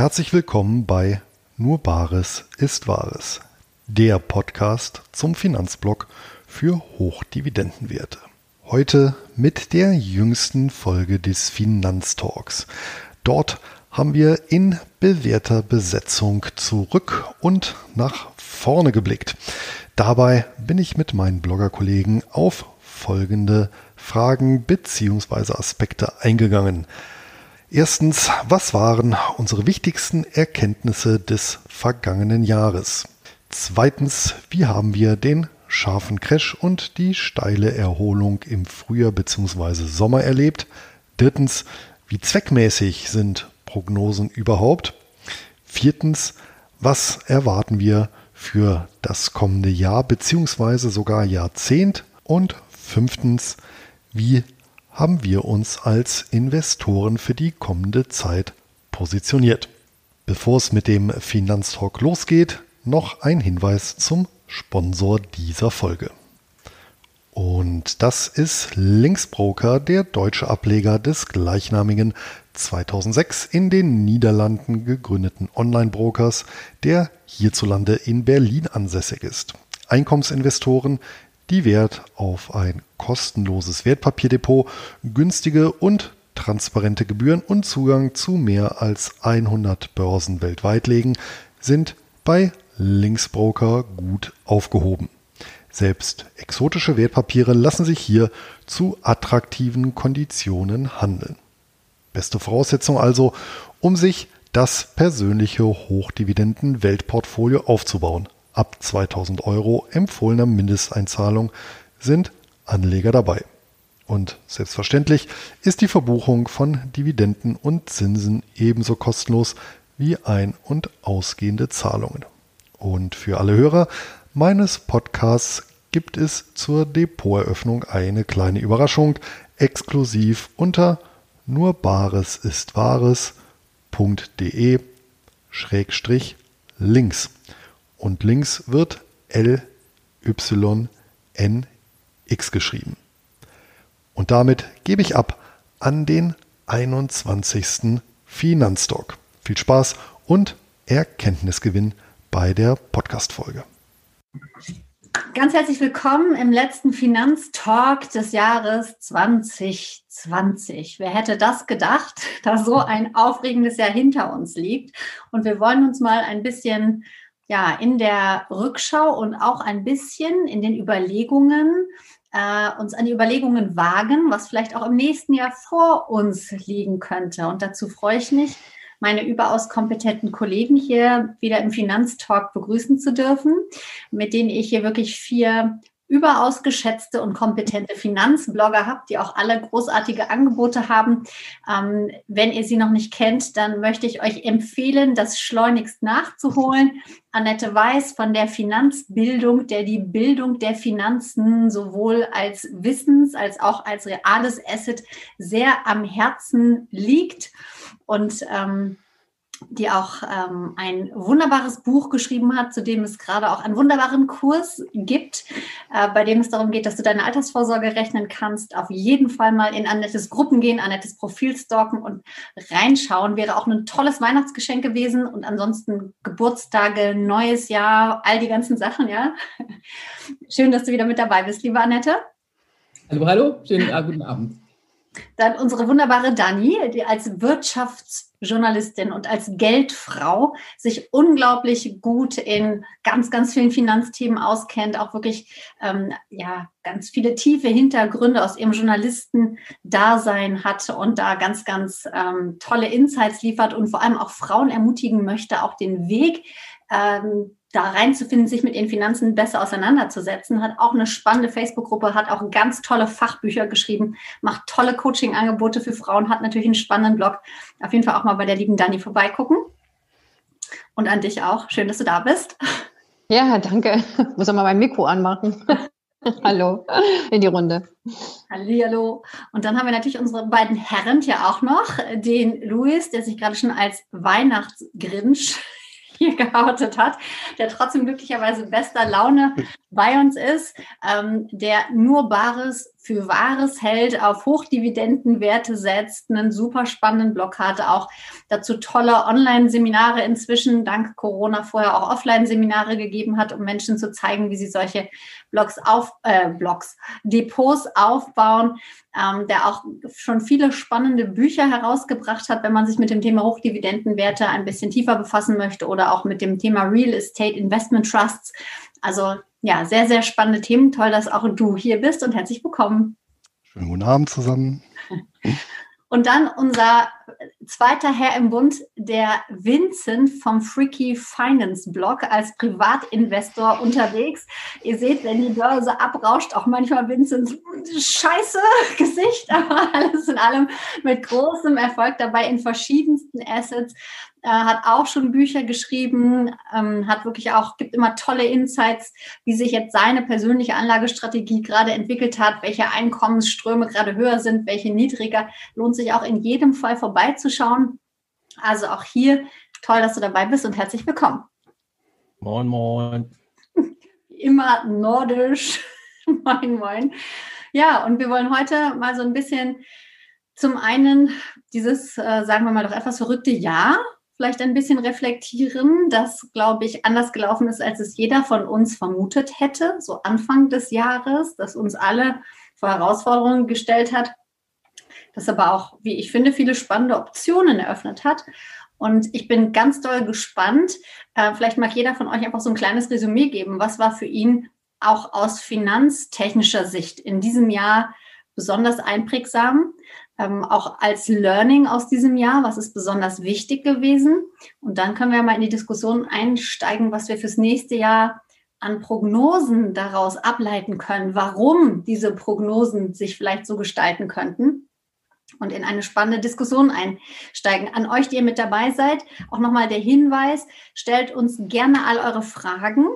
Herzlich willkommen bei Nur Bares ist Wahres, der Podcast zum Finanzblock für Hochdividendenwerte. Heute mit der jüngsten Folge des Finanztalks. Dort haben wir in bewährter Besetzung zurück und nach vorne geblickt. Dabei bin ich mit meinen Bloggerkollegen auf folgende Fragen bzw. Aspekte eingegangen. Erstens, was waren unsere wichtigsten Erkenntnisse des vergangenen Jahres? Zweitens, wie haben wir den scharfen Crash und die steile Erholung im Frühjahr bzw. Sommer erlebt? Drittens, wie zweckmäßig sind Prognosen überhaupt? Viertens, was erwarten wir für das kommende Jahr bzw. sogar Jahrzehnt? Und fünftens, wie haben wir uns als Investoren für die kommende Zeit positioniert? Bevor es mit dem Finanztalk losgeht, noch ein Hinweis zum Sponsor dieser Folge. Und das ist Linksbroker, der deutsche Ableger des gleichnamigen 2006 in den Niederlanden gegründeten Online-Brokers, der hierzulande in Berlin ansässig ist. Einkommensinvestoren, die Wert auf ein kostenloses Wertpapierdepot, günstige und transparente Gebühren und Zugang zu mehr als 100 Börsen weltweit legen, sind bei Linksbroker gut aufgehoben. Selbst exotische Wertpapiere lassen sich hier zu attraktiven Konditionen handeln. Beste Voraussetzung also, um sich das persönliche Hochdividenden-Weltportfolio aufzubauen. Ab 2000 Euro empfohlener Mindesteinzahlung sind Anleger dabei. Und selbstverständlich ist die Verbuchung von Dividenden und Zinsen ebenso kostenlos wie ein- und ausgehende Zahlungen. Und für alle Hörer meines Podcasts gibt es zur Depoteröffnung eine kleine Überraschung exklusiv unter nur Bares ist Wahres.de Schrägstrich links. Und links wird L Y N X geschrieben. Und damit gebe ich ab an den 21. Finanztalk. Viel Spaß und Erkenntnisgewinn bei der Podcast-Folge. Ganz herzlich willkommen im letzten Finanztalk des Jahres 2020. Wer hätte das gedacht, dass so ein aufregendes Jahr hinter uns liegt? Und wir wollen uns mal ein bisschen ja, in der Rückschau und auch ein bisschen in den Überlegungen, äh, uns an die Überlegungen wagen, was vielleicht auch im nächsten Jahr vor uns liegen könnte. Und dazu freue ich mich, meine überaus kompetenten Kollegen hier wieder im Finanztalk begrüßen zu dürfen, mit denen ich hier wirklich vier überaus geschätzte und kompetente Finanzblogger habt, die auch alle großartige Angebote haben. Ähm, wenn ihr sie noch nicht kennt, dann möchte ich euch empfehlen, das schleunigst nachzuholen. Annette Weiß von der Finanzbildung, der die Bildung der Finanzen sowohl als Wissens- als auch als reales Asset sehr am Herzen liegt. Und ähm, die auch ähm, ein wunderbares Buch geschrieben hat, zu dem es gerade auch einen wunderbaren Kurs gibt, äh, bei dem es darum geht, dass du deine Altersvorsorge rechnen kannst. Auf jeden Fall mal in Annettes Gruppen gehen, Annettes Profil stalken und reinschauen. Wäre auch ein tolles Weihnachtsgeschenk gewesen und ansonsten Geburtstage, neues Jahr, all die ganzen Sachen, ja. Schön, dass du wieder mit dabei bist, liebe Annette. Hallo, hallo, schönen äh, guten Abend. Dann unsere wunderbare Dani, die als Wirtschaftsjournalistin und als Geldfrau sich unglaublich gut in ganz, ganz vielen Finanzthemen auskennt, auch wirklich ähm, ja, ganz viele tiefe Hintergründe aus ihrem Journalistendasein hat und da ganz, ganz ähm, tolle Insights liefert und vor allem auch Frauen ermutigen möchte, auch den Weg ähm, da reinzufinden, sich mit ihren Finanzen besser auseinanderzusetzen, hat auch eine spannende Facebook-Gruppe, hat auch ganz tolle Fachbücher geschrieben, macht tolle Coaching-Angebote für Frauen, hat natürlich einen spannenden Blog. Auf jeden Fall auch mal bei der lieben Dani vorbeigucken. Und an dich auch. Schön, dass du da bist. Ja, danke. Muss auch mal mein Mikro anmachen. Hallo in die Runde. Hallo. Und dann haben wir natürlich unsere beiden Herren hier auch noch. Den Luis, der sich gerade schon als Weihnachtsgrinch hier geoutet hat, der trotzdem glücklicherweise bester Laune bei uns ist, ähm, der nur Bares für Wahres hält, auf Hochdividendenwerte setzt, einen super spannenden Blog hat, auch dazu tolle Online-Seminare inzwischen, dank Corona vorher auch Offline-Seminare gegeben hat, um Menschen zu zeigen, wie sie solche Blogs auf, äh, Blogs, Depots aufbauen, ähm, der auch schon viele spannende Bücher herausgebracht hat, wenn man sich mit dem Thema Hochdividendenwerte ein bisschen tiefer befassen möchte oder auch mit dem Thema Real Estate Investment Trusts. Also ja, sehr, sehr spannende Themen. Toll, dass auch du hier bist und herzlich willkommen. Schönen guten Abend zusammen. Und dann unser zweiter Herr im Bund, der Vincent vom Freaky Finance Blog als Privatinvestor unterwegs. Ihr seht, wenn die Börse abrauscht, auch manchmal Vincents scheiße Gesicht, aber alles in allem mit großem Erfolg dabei in verschiedensten Assets äh, hat auch schon Bücher geschrieben, ähm, hat wirklich auch, gibt immer tolle Insights, wie sich jetzt seine persönliche Anlagestrategie gerade entwickelt hat, welche Einkommensströme gerade höher sind, welche niedriger. Lohnt sich auch in jedem Fall vorbeizuschauen. Also auch hier toll, dass du dabei bist und herzlich willkommen. Moin, moin. Immer nordisch. moin, moin. Ja, und wir wollen heute mal so ein bisschen zum einen dieses, äh, sagen wir mal, doch etwas verrückte Jahr vielleicht ein bisschen reflektieren, das, glaube ich, anders gelaufen ist, als es jeder von uns vermutet hätte, so Anfang des Jahres, das uns alle vor Herausforderungen gestellt hat, das aber auch, wie ich finde, viele spannende Optionen eröffnet hat. Und ich bin ganz doll gespannt. Äh, vielleicht mag jeder von euch einfach so ein kleines Resümee geben. Was war für ihn auch aus finanztechnischer Sicht in diesem Jahr besonders einprägsam? Ähm, auch als Learning aus diesem Jahr, was ist besonders wichtig gewesen. Und dann können wir mal in die Diskussion einsteigen, was wir fürs nächste Jahr an Prognosen daraus ableiten können, warum diese Prognosen sich vielleicht so gestalten könnten und in eine spannende Diskussion einsteigen. An euch, die ihr mit dabei seid, auch nochmal der Hinweis, stellt uns gerne all eure Fragen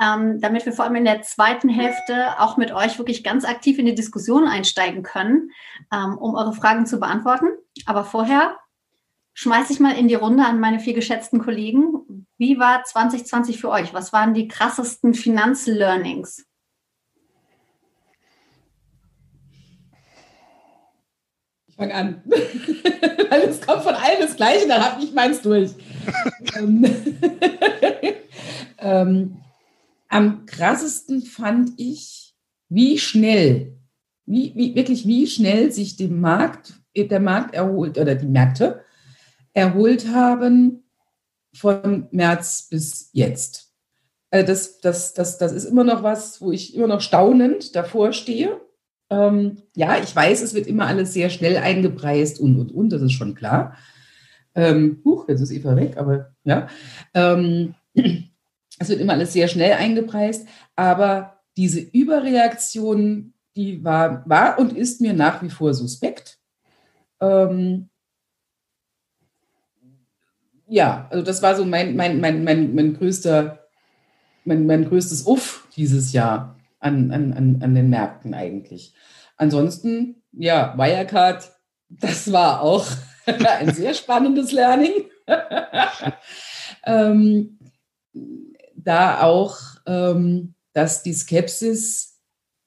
ähm, damit wir vor allem in der zweiten Hälfte auch mit euch wirklich ganz aktiv in die Diskussion einsteigen können, ähm, um eure Fragen zu beantworten. Aber vorher schmeiße ich mal in die Runde an meine vier geschätzten Kollegen. Wie war 2020 für euch? Was waren die krassesten Finanzlearnings? Ich fange an. Weil es kommt von allen das Gleiche, dann habe ich meins durch. ähm, ähm am krassesten fand ich, wie schnell, wie, wie, wirklich wie schnell sich dem Markt, der Markt erholt oder die Märkte erholt haben von März bis jetzt. Also das, das, das, das ist immer noch was, wo ich immer noch staunend davor stehe. Ähm, ja, ich weiß, es wird immer alles sehr schnell eingepreist und, und, und, das ist schon klar. Ähm, huch, jetzt ist Eva weg, aber ja. Ähm, es wird immer alles sehr schnell eingepreist, aber diese Überreaktion, die war, war und ist mir nach wie vor suspekt. Ähm, ja, also das war so mein, mein, mein, mein, mein größter, mein, mein größtes Uff dieses Jahr an, an, an, an den Märkten eigentlich. Ansonsten, ja, Wirecard, das war auch ein sehr spannendes Learning. ähm, da auch, ähm, dass die Skepsis,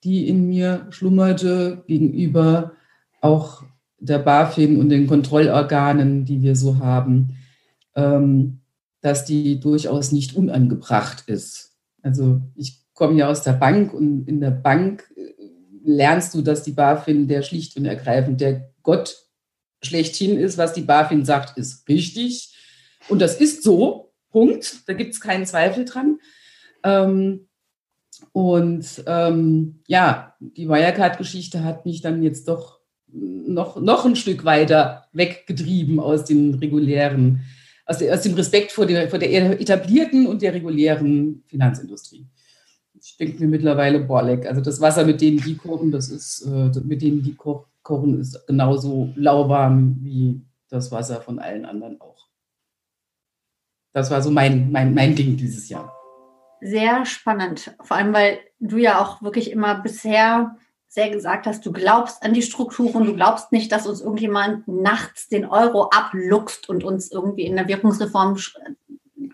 die in mir schlummerte, gegenüber auch der BaFin und den Kontrollorganen, die wir so haben, ähm, dass die durchaus nicht unangebracht ist. Also ich komme ja aus der Bank und in der Bank äh, lernst du, dass die BaFin der schlicht und ergreifend der Gott schlechthin ist. Was die BaFin sagt, ist richtig. Und das ist so. Punkt. Da gibt es keinen Zweifel dran. Ähm, und ähm, ja, die Wirecard-Geschichte hat mich dann jetzt doch noch, noch ein Stück weiter weggetrieben aus den regulären, aus, der, aus dem Respekt vor der, vor der etablierten und der regulären Finanzindustrie. Ich denke mir mittlerweile, boah, also das Wasser, mit dem die kochen, das ist, äh, mit dem die kochen, ist genauso lauwarm wie das Wasser von allen anderen auch. Das war so mein, mein, mein Ding dieses Jahr. Sehr spannend. Vor allem, weil du ja auch wirklich immer bisher sehr gesagt hast, du glaubst an die Strukturen, du glaubst nicht, dass uns irgendjemand nachts den Euro abluchst und uns irgendwie in der Wirkungsreform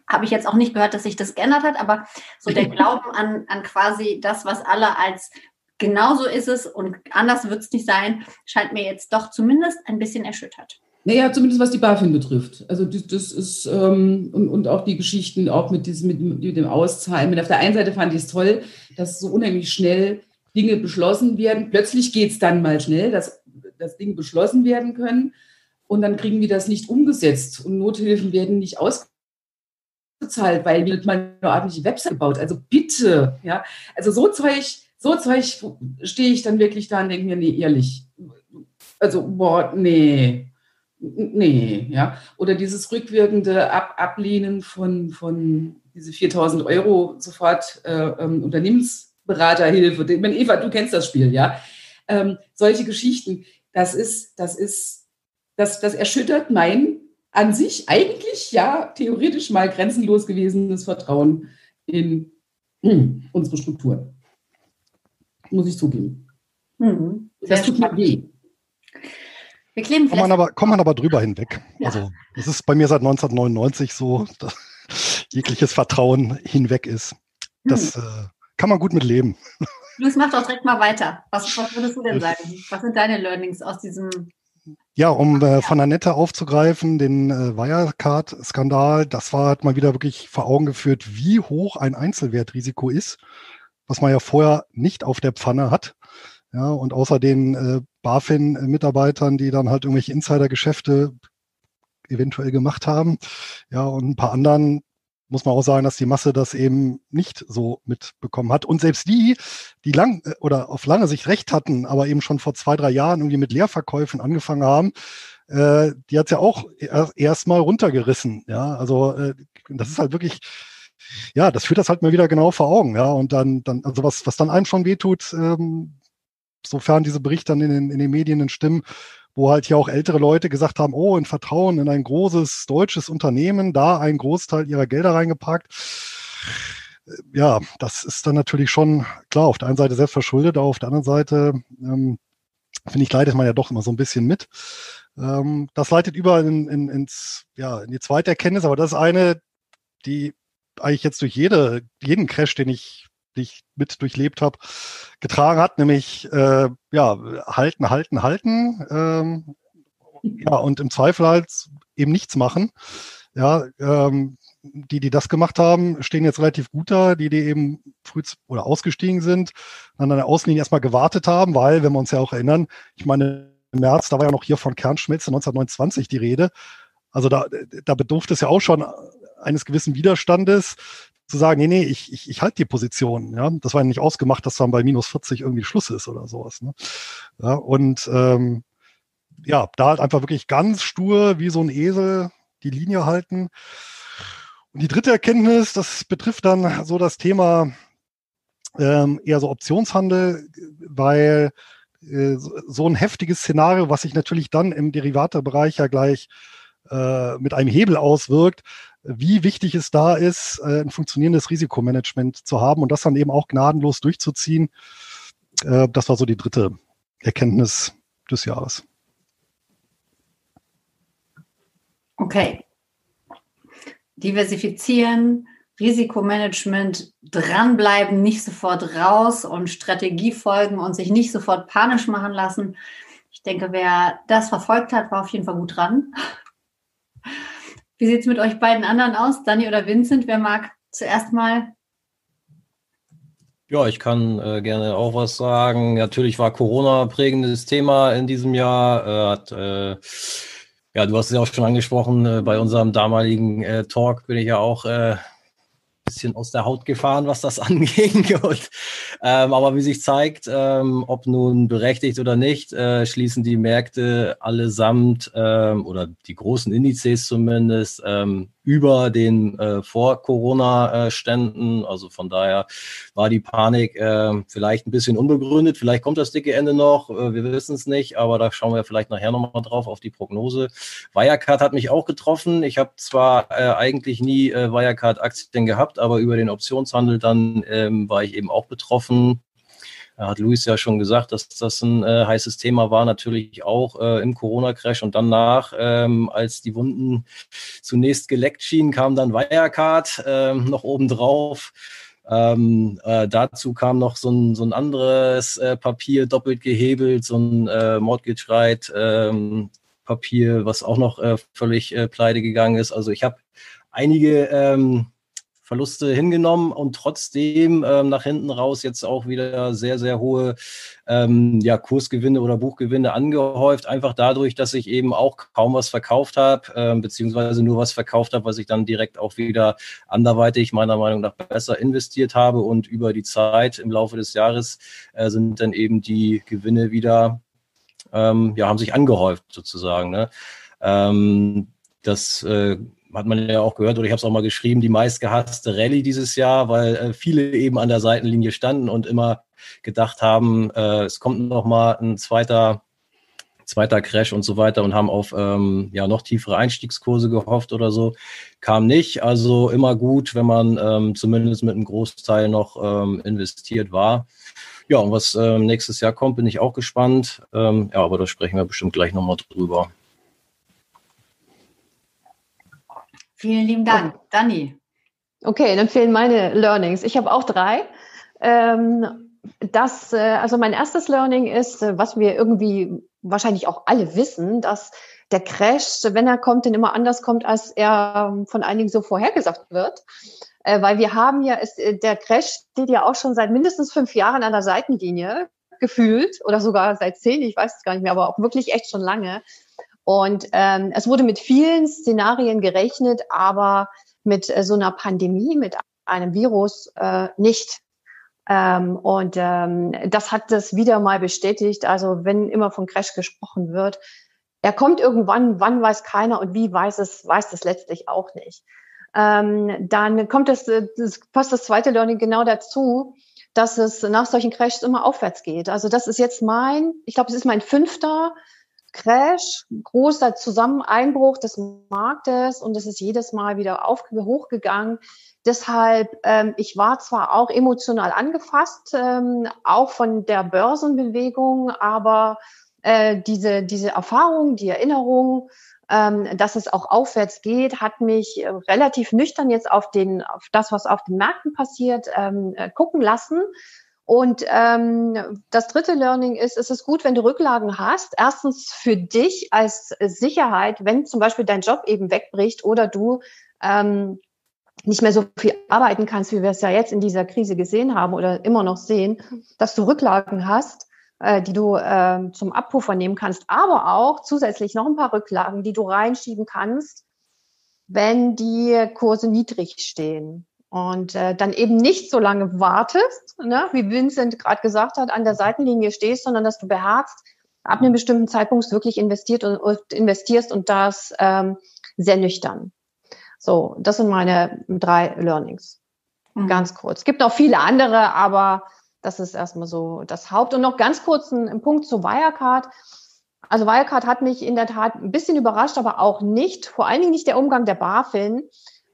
habe ich jetzt auch nicht gehört, dass sich das geändert hat, aber so der Glauben an, an quasi das, was alle als genauso ist es und anders wird es nicht sein, scheint mir jetzt doch zumindest ein bisschen erschüttert. Naja, zumindest was die BaFin betrifft. Also das, das ist, ähm, und, und auch die Geschichten auch mit, diesem, mit, mit dem Auszahlen. Auf der einen Seite fand ich es toll, dass so unheimlich schnell Dinge beschlossen werden. Plötzlich geht es dann mal schnell, dass, dass Dinge beschlossen werden können. Und dann kriegen wir das nicht umgesetzt. Und Nothilfen werden nicht ausgezahlt, weil wir mal eine ordentliche Website gebaut. Also bitte, ja. Also so Zeug, so Zeug stehe ich dann wirklich da und denke mir, nee, ehrlich. Also, boah, nee Nee, ja. Oder dieses rückwirkende Ab Ablehnen von, von diese 4000 Euro sofort äh, ähm, Unternehmensberaterhilfe. Ich meine, Eva, du kennst das Spiel, ja. Ähm, solche Geschichten, das ist, das ist, das, das erschüttert mein an sich eigentlich ja theoretisch mal grenzenlos gewesenes Vertrauen in hm, unsere Strukturen. Muss ich zugeben. Mhm. Das tut mir weh. Wir kleben kommt man aber, kommt man aber drüber hinweg. Ja. Also es ist bei mir seit 1999 so, dass jegliches Vertrauen hinweg ist. Das hm. äh, kann man gut mit leben. Luis, mach doch direkt mal weiter. Was, was würdest du denn sagen? Was sind deine Learnings aus diesem ja, um äh, von Annette aufzugreifen, den äh, Wirecard-Skandal, das war halt mal wieder wirklich vor Augen geführt, wie hoch ein Einzelwertrisiko ist, was man ja vorher nicht auf der Pfanne hat. Ja, und außer den äh, BaFin-Mitarbeitern, die dann halt irgendwelche Insider-Geschäfte eventuell gemacht haben. Ja, und ein paar anderen muss man auch sagen, dass die Masse das eben nicht so mitbekommen hat. Und selbst die, die lang äh, oder auf lange Sicht recht hatten, aber eben schon vor zwei, drei Jahren irgendwie mit Leerverkäufen angefangen haben, äh, die hat ja auch erstmal runtergerissen. Ja, also äh, das ist halt wirklich, ja, das führt das halt mal wieder genau vor Augen. Ja, und dann, dann, also was, was dann einem schon wehtut, ähm, sofern diese Berichte dann in den, in den Medien stimmen, wo halt hier auch ältere Leute gesagt haben, oh, in Vertrauen in ein großes deutsches Unternehmen, da einen Großteil ihrer Gelder reingepackt. Ja, das ist dann natürlich schon klar, auf der einen Seite selbst verschuldet, auf der anderen Seite ähm, finde ich, leidet man ja doch immer so ein bisschen mit. Ähm, das leitet über in, in, ins, ja, in die zweite Erkenntnis, aber das ist eine, die eigentlich jetzt durch jede, jeden Crash, den ich die ich mit durchlebt habe, getragen hat, nämlich äh, ja, halten, halten, halten. Ähm, ja, und im Zweifel halt eben nichts machen. Ja, ähm, die, die das gemacht haben, stehen jetzt relativ gut da, die, die eben früh oder ausgestiegen sind, an der Außenlinie erstmal gewartet haben, weil, wenn wir uns ja auch erinnern, ich meine, im März, da war ja noch hier von Kernschmelze 1929 die Rede. Also da, da bedurfte es ja auch schon eines gewissen Widerstandes, zu sagen, nee, nee, ich, ich, ich halte die Position. Ja? Das war ja nicht ausgemacht, dass dann bei minus 40 irgendwie Schluss ist oder sowas. Ne? Ja, und ähm, ja, da halt einfach wirklich ganz stur wie so ein Esel die Linie halten. Und die dritte Erkenntnis, das betrifft dann so das Thema ähm, eher so Optionshandel, weil äh, so ein heftiges Szenario, was sich natürlich dann im Derivatebereich ja gleich äh, mit einem Hebel auswirkt, wie wichtig es da ist, äh, ein funktionierendes Risikomanagement zu haben und das dann eben auch gnadenlos durchzuziehen. Äh, das war so die dritte Erkenntnis des Jahres. Okay. Diversifizieren, Risikomanagement, dranbleiben, nicht sofort raus und Strategie folgen und sich nicht sofort panisch machen lassen. Ich denke, wer das verfolgt hat, war auf jeden Fall gut dran. Wie sieht es mit euch beiden anderen aus, Dani oder Vincent? Wer mag zuerst mal? Ja, ich kann äh, gerne auch was sagen. Natürlich war Corona prägendes Thema in diesem Jahr. Äh, hat, äh, ja, du hast es ja auch schon angesprochen, äh, bei unserem damaligen äh, Talk bin ich ja auch äh, bisschen aus der Haut gefahren, was das anging. Und, ähm, aber wie sich zeigt, ähm, ob nun berechtigt oder nicht, äh, schließen die Märkte allesamt ähm, oder die großen Indizes zumindest ähm, über den äh, Vor-Corona-Ständen. Also von daher war die Panik äh, vielleicht ein bisschen unbegründet. Vielleicht kommt das dicke Ende noch. Äh, wir wissen es nicht, aber da schauen wir vielleicht nachher nochmal drauf auf die Prognose. Wirecard hat mich auch getroffen. Ich habe zwar äh, eigentlich nie äh, Wirecard-Aktien gehabt, aber über den Optionshandel dann ähm, war ich eben auch betroffen hat Luis ja schon gesagt, dass das ein äh, heißes Thema war, natürlich auch äh, im Corona-Crash und danach, ähm, als die Wunden zunächst geleckt schienen, kam dann Wirecard äh, noch obendrauf. Ähm, äh, dazu kam noch so ein, so ein anderes äh, Papier, doppelt gehebelt, so ein äh, Ride, ähm, Papier, was auch noch äh, völlig äh, pleite gegangen ist. Also ich habe einige ähm, Verluste hingenommen und trotzdem ähm, nach hinten raus jetzt auch wieder sehr, sehr hohe ähm, ja, Kursgewinne oder Buchgewinne angehäuft. Einfach dadurch, dass ich eben auch kaum was verkauft habe, ähm, beziehungsweise nur was verkauft habe, was ich dann direkt auch wieder anderweitig meiner Meinung nach besser investiert habe. Und über die Zeit im Laufe des Jahres äh, sind dann eben die Gewinne wieder, ähm, ja, haben sich angehäuft sozusagen. Ne? Ähm, das äh, hat man ja auch gehört, oder ich habe es auch mal geschrieben, die meistgehasste Rallye dieses Jahr, weil äh, viele eben an der Seitenlinie standen und immer gedacht haben, äh, es kommt noch mal ein zweiter, zweiter Crash und so weiter und haben auf ähm, ja noch tiefere Einstiegskurse gehofft oder so. Kam nicht. Also immer gut, wenn man ähm, zumindest mit einem Großteil noch ähm, investiert war. Ja, und was ähm, nächstes Jahr kommt, bin ich auch gespannt. Ähm, ja, aber da sprechen wir bestimmt gleich nochmal drüber. Vielen lieben Dank. Oh. Dani. Okay, dann fehlen meine Learnings. Ich habe auch drei. Ähm, das, äh, also mein erstes Learning ist, äh, was wir irgendwie wahrscheinlich auch alle wissen, dass der Crash, wenn er kommt, dann immer anders kommt, als er ähm, von einigen so vorhergesagt wird. Äh, weil wir haben ja, ist, äh, der Crash steht ja auch schon seit mindestens fünf Jahren an der Seitenlinie gefühlt oder sogar seit zehn, ich weiß es gar nicht mehr, aber auch wirklich echt schon lange. Und ähm, es wurde mit vielen Szenarien gerechnet, aber mit äh, so einer Pandemie, mit einem Virus äh, nicht. Ähm, und ähm, das hat das wieder mal bestätigt. Also wenn immer von Crash gesprochen wird, er kommt irgendwann, wann weiß keiner und wie weiß es, weiß es letztlich auch nicht. Ähm, dann kommt das, das passt das zweite Learning genau dazu, dass es nach solchen Crashs immer aufwärts geht. Also das ist jetzt mein, ich glaube, es ist mein fünfter Crash, großer Zusammeneinbruch des Marktes und es ist jedes Mal wieder auf, hochgegangen. Deshalb, ähm, ich war zwar auch emotional angefasst, ähm, auch von der Börsenbewegung, aber äh, diese, diese Erfahrung, die Erinnerung, ähm, dass es auch aufwärts geht, hat mich äh, relativ nüchtern jetzt auf den, auf das, was auf den Märkten passiert, ähm, äh, gucken lassen und ähm, das dritte Learning ist, es ist gut, wenn du Rücklagen hast. Erstens für dich als Sicherheit, wenn zum Beispiel dein Job eben wegbricht oder du ähm, nicht mehr so viel arbeiten kannst, wie wir es ja jetzt in dieser Krise gesehen haben oder immer noch sehen, dass du Rücklagen hast, äh, die du äh, zum Abpuffer nehmen kannst, aber auch zusätzlich noch ein paar Rücklagen, die du reinschieben kannst, wenn die Kurse niedrig stehen und äh, dann eben nicht so lange wartest, ne, wie Vincent gerade gesagt hat, an der Seitenlinie stehst, sondern dass du beherzt, ab einem bestimmten Zeitpunkt wirklich investiert und, und investierst und das ähm, sehr nüchtern. So, das sind meine drei Learnings. Mhm. Ganz kurz. Es gibt noch viele andere, aber das ist erstmal so das Haupt. Und noch ganz kurz ein, ein Punkt zu Wirecard. Also Wirecard hat mich in der Tat ein bisschen überrascht, aber auch nicht. Vor allen Dingen nicht der Umgang der BaFin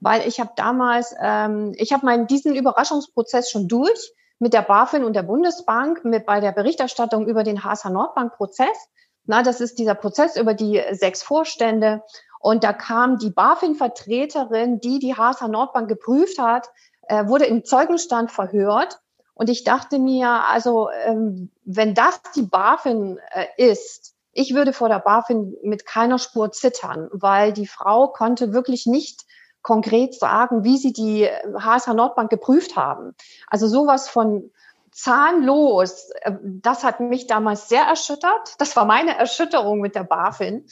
weil ich habe damals, ähm, ich habe meinen diesen Überraschungsprozess schon durch mit der BaFin und der Bundesbank, mit bei der Berichterstattung über den HSH Nordbank-Prozess. Na, das ist dieser Prozess über die sechs Vorstände. Und da kam die BaFin-Vertreterin, die die HSH Nordbank geprüft hat, äh, wurde im Zeugenstand verhört. Und ich dachte mir, also ähm, wenn das die BaFin äh, ist, ich würde vor der BaFin mit keiner Spur zittern, weil die Frau konnte wirklich nicht konkret sagen, wie sie die HSH Nordbank geprüft haben. Also sowas von zahnlos, äh, das hat mich damals sehr erschüttert. Das war meine Erschütterung mit der BaFin.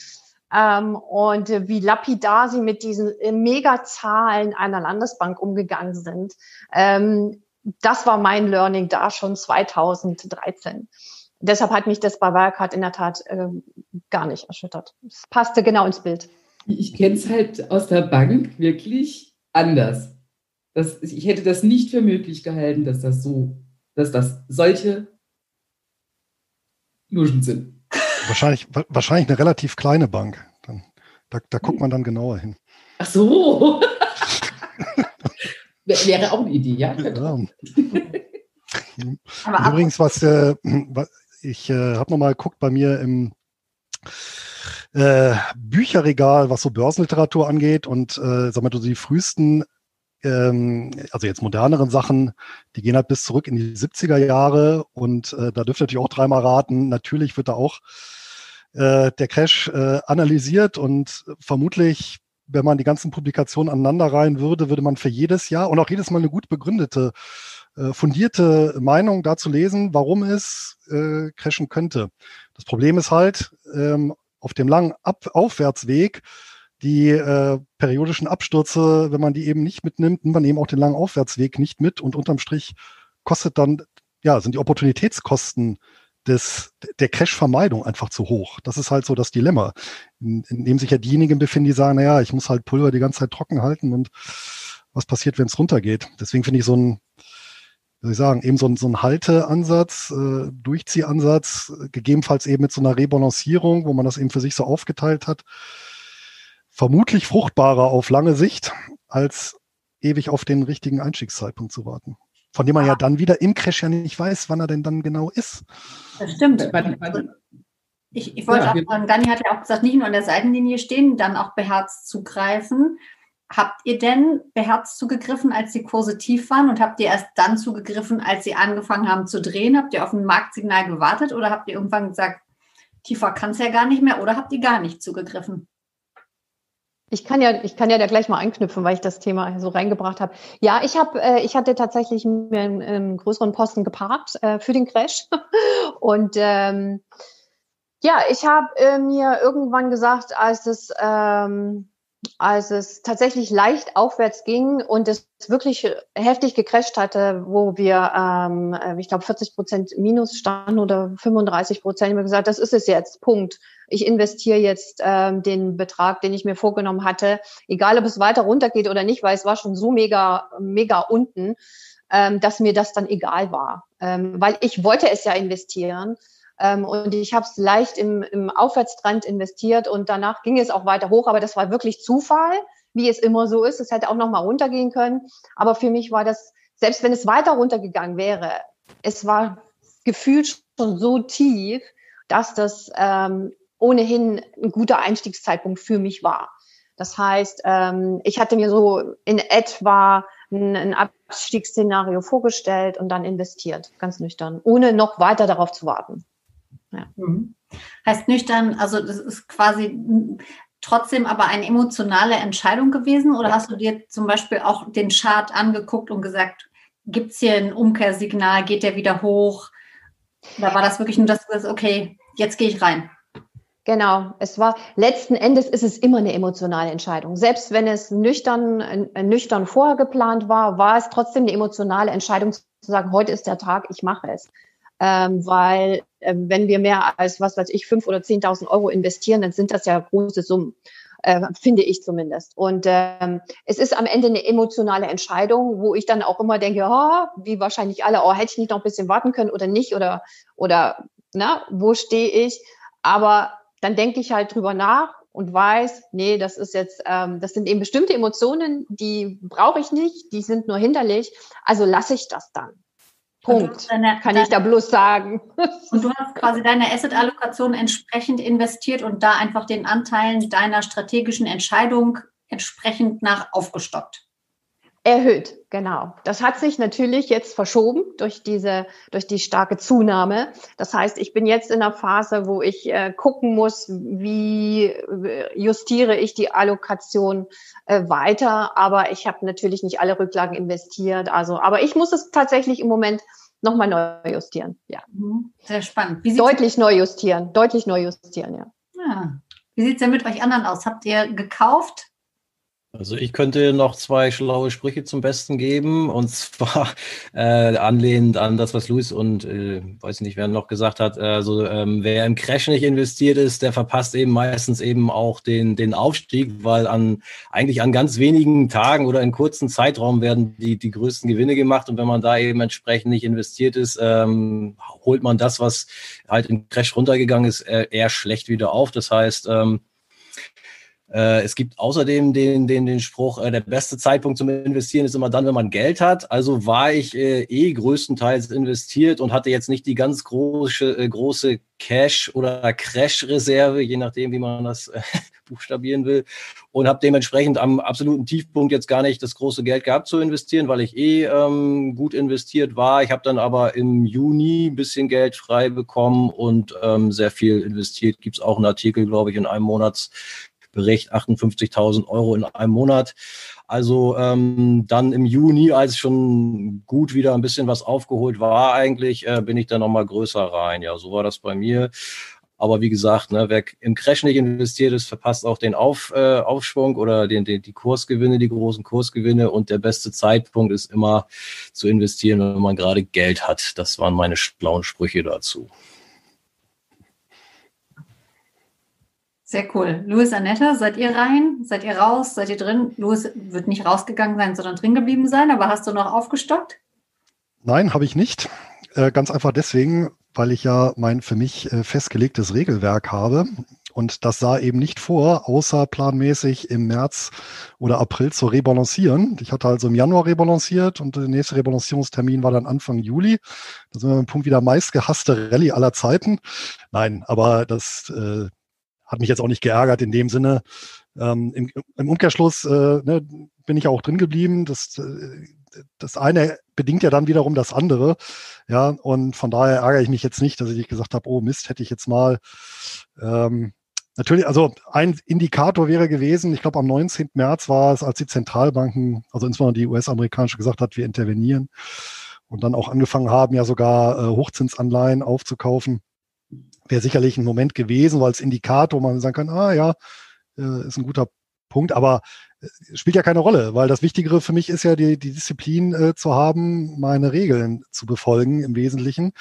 Ähm, und wie lapidar sie mit diesen äh, Megazahlen einer Landesbank umgegangen sind. Ähm, das war mein Learning da schon 2013. Deshalb hat mich das bei Wirecard in der Tat äh, gar nicht erschüttert. Es passte genau ins Bild. Ich kenne es halt aus der Bank wirklich anders. Das, ich hätte das nicht für möglich gehalten, dass das so, dass das solche Luschen sind. Wahrscheinlich, wahrscheinlich eine relativ kleine Bank. Dann, da, da guckt man dann genauer hin. Ach so. Wäre auch eine Idee, ja. ja. Übrigens, was, äh, ich äh, habe nochmal geguckt bei mir im äh, Bücherregal, was so Börsenliteratur angeht und äh, sag mal, so die frühesten, ähm, also jetzt moderneren Sachen, die gehen halt bis zurück in die 70er Jahre und äh, da dürft ihr natürlich auch dreimal raten. Natürlich wird da auch äh, der Crash äh, analysiert und vermutlich, wenn man die ganzen Publikationen aneinander reihen würde, würde man für jedes Jahr und auch jedes Mal eine gut begründete, äh, fundierte Meinung dazu lesen, warum es äh, crashen könnte. Das Problem ist halt, ähm, auf dem langen Ab Aufwärtsweg die äh, periodischen Abstürze, wenn man die eben nicht mitnimmt, nimmt man eben auch den langen Aufwärtsweg nicht mit und unterm Strich kostet dann, ja, sind die Opportunitätskosten des, der Crash-Vermeidung einfach zu hoch. Das ist halt so das Dilemma, in, in dem sich ja diejenigen befinden, die sagen, naja, ich muss halt Pulver die ganze Zeit trocken halten und was passiert, wenn es runtergeht. Deswegen finde ich so ein, soll ich sagen, eben so ein, so ein Halteansatz, äh, Durchziehansatz, gegebenenfalls eben mit so einer Rebalancierung, wo man das eben für sich so aufgeteilt hat, vermutlich fruchtbarer auf lange Sicht, als ewig auf den richtigen Einstiegszeitpunkt zu warten. Von dem man ah. ja dann wieder im Crash ja nicht weiß, wann er denn dann genau ist. Das stimmt. Ich, ich wollte ja, auch sagen, Dani hat ja auch gesagt, nicht nur an der Seitenlinie stehen, dann auch beherzt zugreifen. Habt ihr denn beherzt zugegriffen, als die Kurse tief waren und habt ihr erst dann zugegriffen, als sie angefangen haben zu drehen? Habt ihr auf ein Marktsignal gewartet oder habt ihr irgendwann gesagt, tiefer kann es ja gar nicht mehr oder habt ihr gar nicht zugegriffen? Ich kann ja, ich kann ja da gleich mal einknüpfen, weil ich das Thema so reingebracht habe. Ja, ich habe, äh, ich hatte tatsächlich mir einen, einen größeren Posten geparkt äh, für den Crash und ähm, ja, ich habe äh, mir irgendwann gesagt, als es ähm, als es tatsächlich leicht aufwärts ging und es wirklich heftig gecrasht hatte, wo wir, ähm, äh, ich glaube, 40 Prozent Minus standen oder 35 Prozent, ich habe gesagt, das ist es jetzt, Punkt. Ich investiere jetzt ähm, den Betrag, den ich mir vorgenommen hatte, egal ob es weiter runtergeht oder nicht, weil es war schon so mega, mega unten, ähm, dass mir das dann egal war, ähm, weil ich wollte es ja investieren. Ähm, und ich habe es leicht im, im Aufwärtstrend investiert und danach ging es auch weiter hoch, aber das war wirklich Zufall, wie es immer so ist. Es hätte auch noch mal runtergehen können, aber für mich war das, selbst wenn es weiter runtergegangen wäre, es war gefühlt schon so tief, dass das ähm, ohnehin ein guter Einstiegszeitpunkt für mich war. Das heißt, ähm, ich hatte mir so in etwa ein Abstiegsszenario vorgestellt und dann investiert, ganz nüchtern, ohne noch weiter darauf zu warten. Ja. Mhm. Heißt nüchtern, also das ist quasi trotzdem aber eine emotionale Entscheidung gewesen oder hast du dir zum Beispiel auch den Chart angeguckt und gesagt, gibt es hier ein Umkehrsignal, geht der wieder hoch? Oder war das wirklich nur, dass du sagst, okay, jetzt gehe ich rein? Genau, es war letzten Endes ist es immer eine emotionale Entscheidung. Selbst wenn es nüchtern, äh, nüchtern vorher geplant war, war es trotzdem eine emotionale Entscheidung zu sagen, heute ist der Tag, ich mache es ähm, weil äh, wenn wir mehr als, was weiß ich, fünf oder zehntausend Euro investieren, dann sind das ja große Summen. Äh, finde ich zumindest. Und ähm, es ist am Ende eine emotionale Entscheidung, wo ich dann auch immer denke, oh, wie wahrscheinlich alle, oh, hätte ich nicht noch ein bisschen warten können oder nicht oder oder na, wo stehe ich? Aber dann denke ich halt drüber nach und weiß, nee, das ist jetzt, ähm, das sind eben bestimmte Emotionen, die brauche ich nicht, die sind nur hinderlich, also lasse ich das dann. Punkt. Deine, Kann ich da bloß sagen. Und du hast quasi deine Asset-Allokation entsprechend investiert und da einfach den Anteilen deiner strategischen Entscheidung entsprechend nach aufgestockt. Erhöht, genau. Das hat sich natürlich jetzt verschoben durch diese, durch die starke Zunahme. Das heißt, ich bin jetzt in einer Phase, wo ich äh, gucken muss, wie äh, justiere ich die Allokation äh, weiter. Aber ich habe natürlich nicht alle Rücklagen investiert. Also, aber ich muss es tatsächlich im Moment nochmal neu justieren. Ja. Mhm. Sehr spannend. deutlich neu justieren, deutlich neu justieren, ja. ja. Ah. Wie sieht es denn mit euch anderen aus? Habt ihr gekauft? Also ich könnte noch zwei schlaue Sprüche zum Besten geben und zwar äh, anlehnend an das, was Luis und äh, weiß nicht, wer noch gesagt hat. Also ähm, wer im Crash nicht investiert ist, der verpasst eben meistens eben auch den den Aufstieg, weil an eigentlich an ganz wenigen Tagen oder in kurzen Zeitraum werden die die größten Gewinne gemacht und wenn man da eben entsprechend nicht investiert ist, ähm, holt man das, was halt im Crash runtergegangen ist, eher schlecht wieder auf. Das heißt ähm, äh, es gibt außerdem den, den, den Spruch, äh, der beste Zeitpunkt zum Investieren ist immer dann, wenn man Geld hat. Also war ich äh, eh größtenteils investiert und hatte jetzt nicht die ganz große, äh, große Cash- oder Crash-Reserve, je nachdem, wie man das buchstabieren will. Und habe dementsprechend am absoluten Tiefpunkt jetzt gar nicht das große Geld gehabt zu investieren, weil ich eh ähm, gut investiert war. Ich habe dann aber im Juni ein bisschen Geld frei bekommen und ähm, sehr viel investiert. Gibt es auch einen Artikel, glaube ich, in einem Monatsbericht, 58.000 Euro in einem Monat. Also ähm, dann im Juni, als schon gut wieder ein bisschen was aufgeholt war, eigentlich äh, bin ich dann nochmal größer rein. Ja, so war das bei mir. Aber wie gesagt, ne, wer im Crash nicht investiert ist, verpasst auch den Auf, äh, Aufschwung oder den, den, die Kursgewinne, die großen Kursgewinne. Und der beste Zeitpunkt ist immer zu investieren, wenn man gerade Geld hat. Das waren meine schlauen Sprüche dazu. Sehr cool. Louis, Annette, seid ihr rein? Seid ihr raus? Seid ihr drin? Louis wird nicht rausgegangen sein, sondern drin geblieben sein. Aber hast du noch aufgestockt? Nein, habe ich nicht. Äh, ganz einfach deswegen, weil ich ja mein für mich äh, festgelegtes Regelwerk habe. Und das sah eben nicht vor, außer planmäßig im März oder April zu rebalancieren. Ich hatte also im Januar rebalanciert und der nächste Rebalancierungstermin war dann Anfang Juli. Da sind wir beim Punkt wieder meistgehasste Rallye aller Zeiten. Nein, aber das äh, hat mich jetzt auch nicht geärgert in dem Sinne. Ähm, im, im, Umkehrschluss äh, ne, bin ich auch drin geblieben. Das, äh, das eine bedingt ja dann wiederum das andere. Ja, und von daher ärgere ich mich jetzt nicht, dass ich gesagt habe, oh Mist, hätte ich jetzt mal. Ähm, natürlich, also ein Indikator wäre gewesen, ich glaube am 19. März war es, als die Zentralbanken, also insbesondere die US-amerikanische gesagt hat, wir intervenieren und dann auch angefangen haben, ja sogar äh, Hochzinsanleihen aufzukaufen wäre sicherlich ein Moment gewesen, weil als Indikator man sagen kann, ah ja, äh, ist ein guter Punkt, aber äh, spielt ja keine Rolle, weil das Wichtigere für mich ist ja die, die Disziplin äh, zu haben, meine Regeln zu befolgen im Wesentlichen.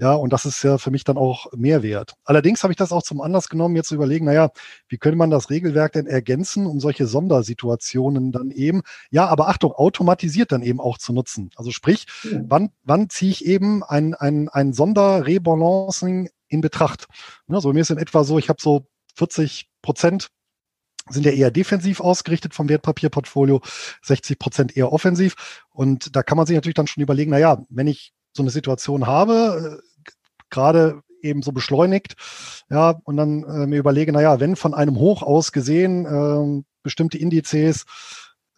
Ja, und das ist ja für mich dann auch Mehrwert. Allerdings habe ich das auch zum Anlass genommen, jetzt zu überlegen, naja, wie könnte man das Regelwerk denn ergänzen, um solche Sondersituationen dann eben, ja, aber Achtung, automatisiert dann eben auch zu nutzen. Also sprich, ja. wann, wann ziehe ich eben ein, ein, ein Sonderrebalancing in Betracht. Ne, so mir ist in etwa so, ich habe so 40 Prozent sind ja eher defensiv ausgerichtet vom Wertpapierportfolio, 60 Prozent eher offensiv. Und da kann man sich natürlich dann schon überlegen, na ja, wenn ich so eine Situation habe, äh, gerade eben so beschleunigt, ja, und dann äh, mir überlege, na ja, wenn von einem Hoch aus gesehen äh, bestimmte Indizes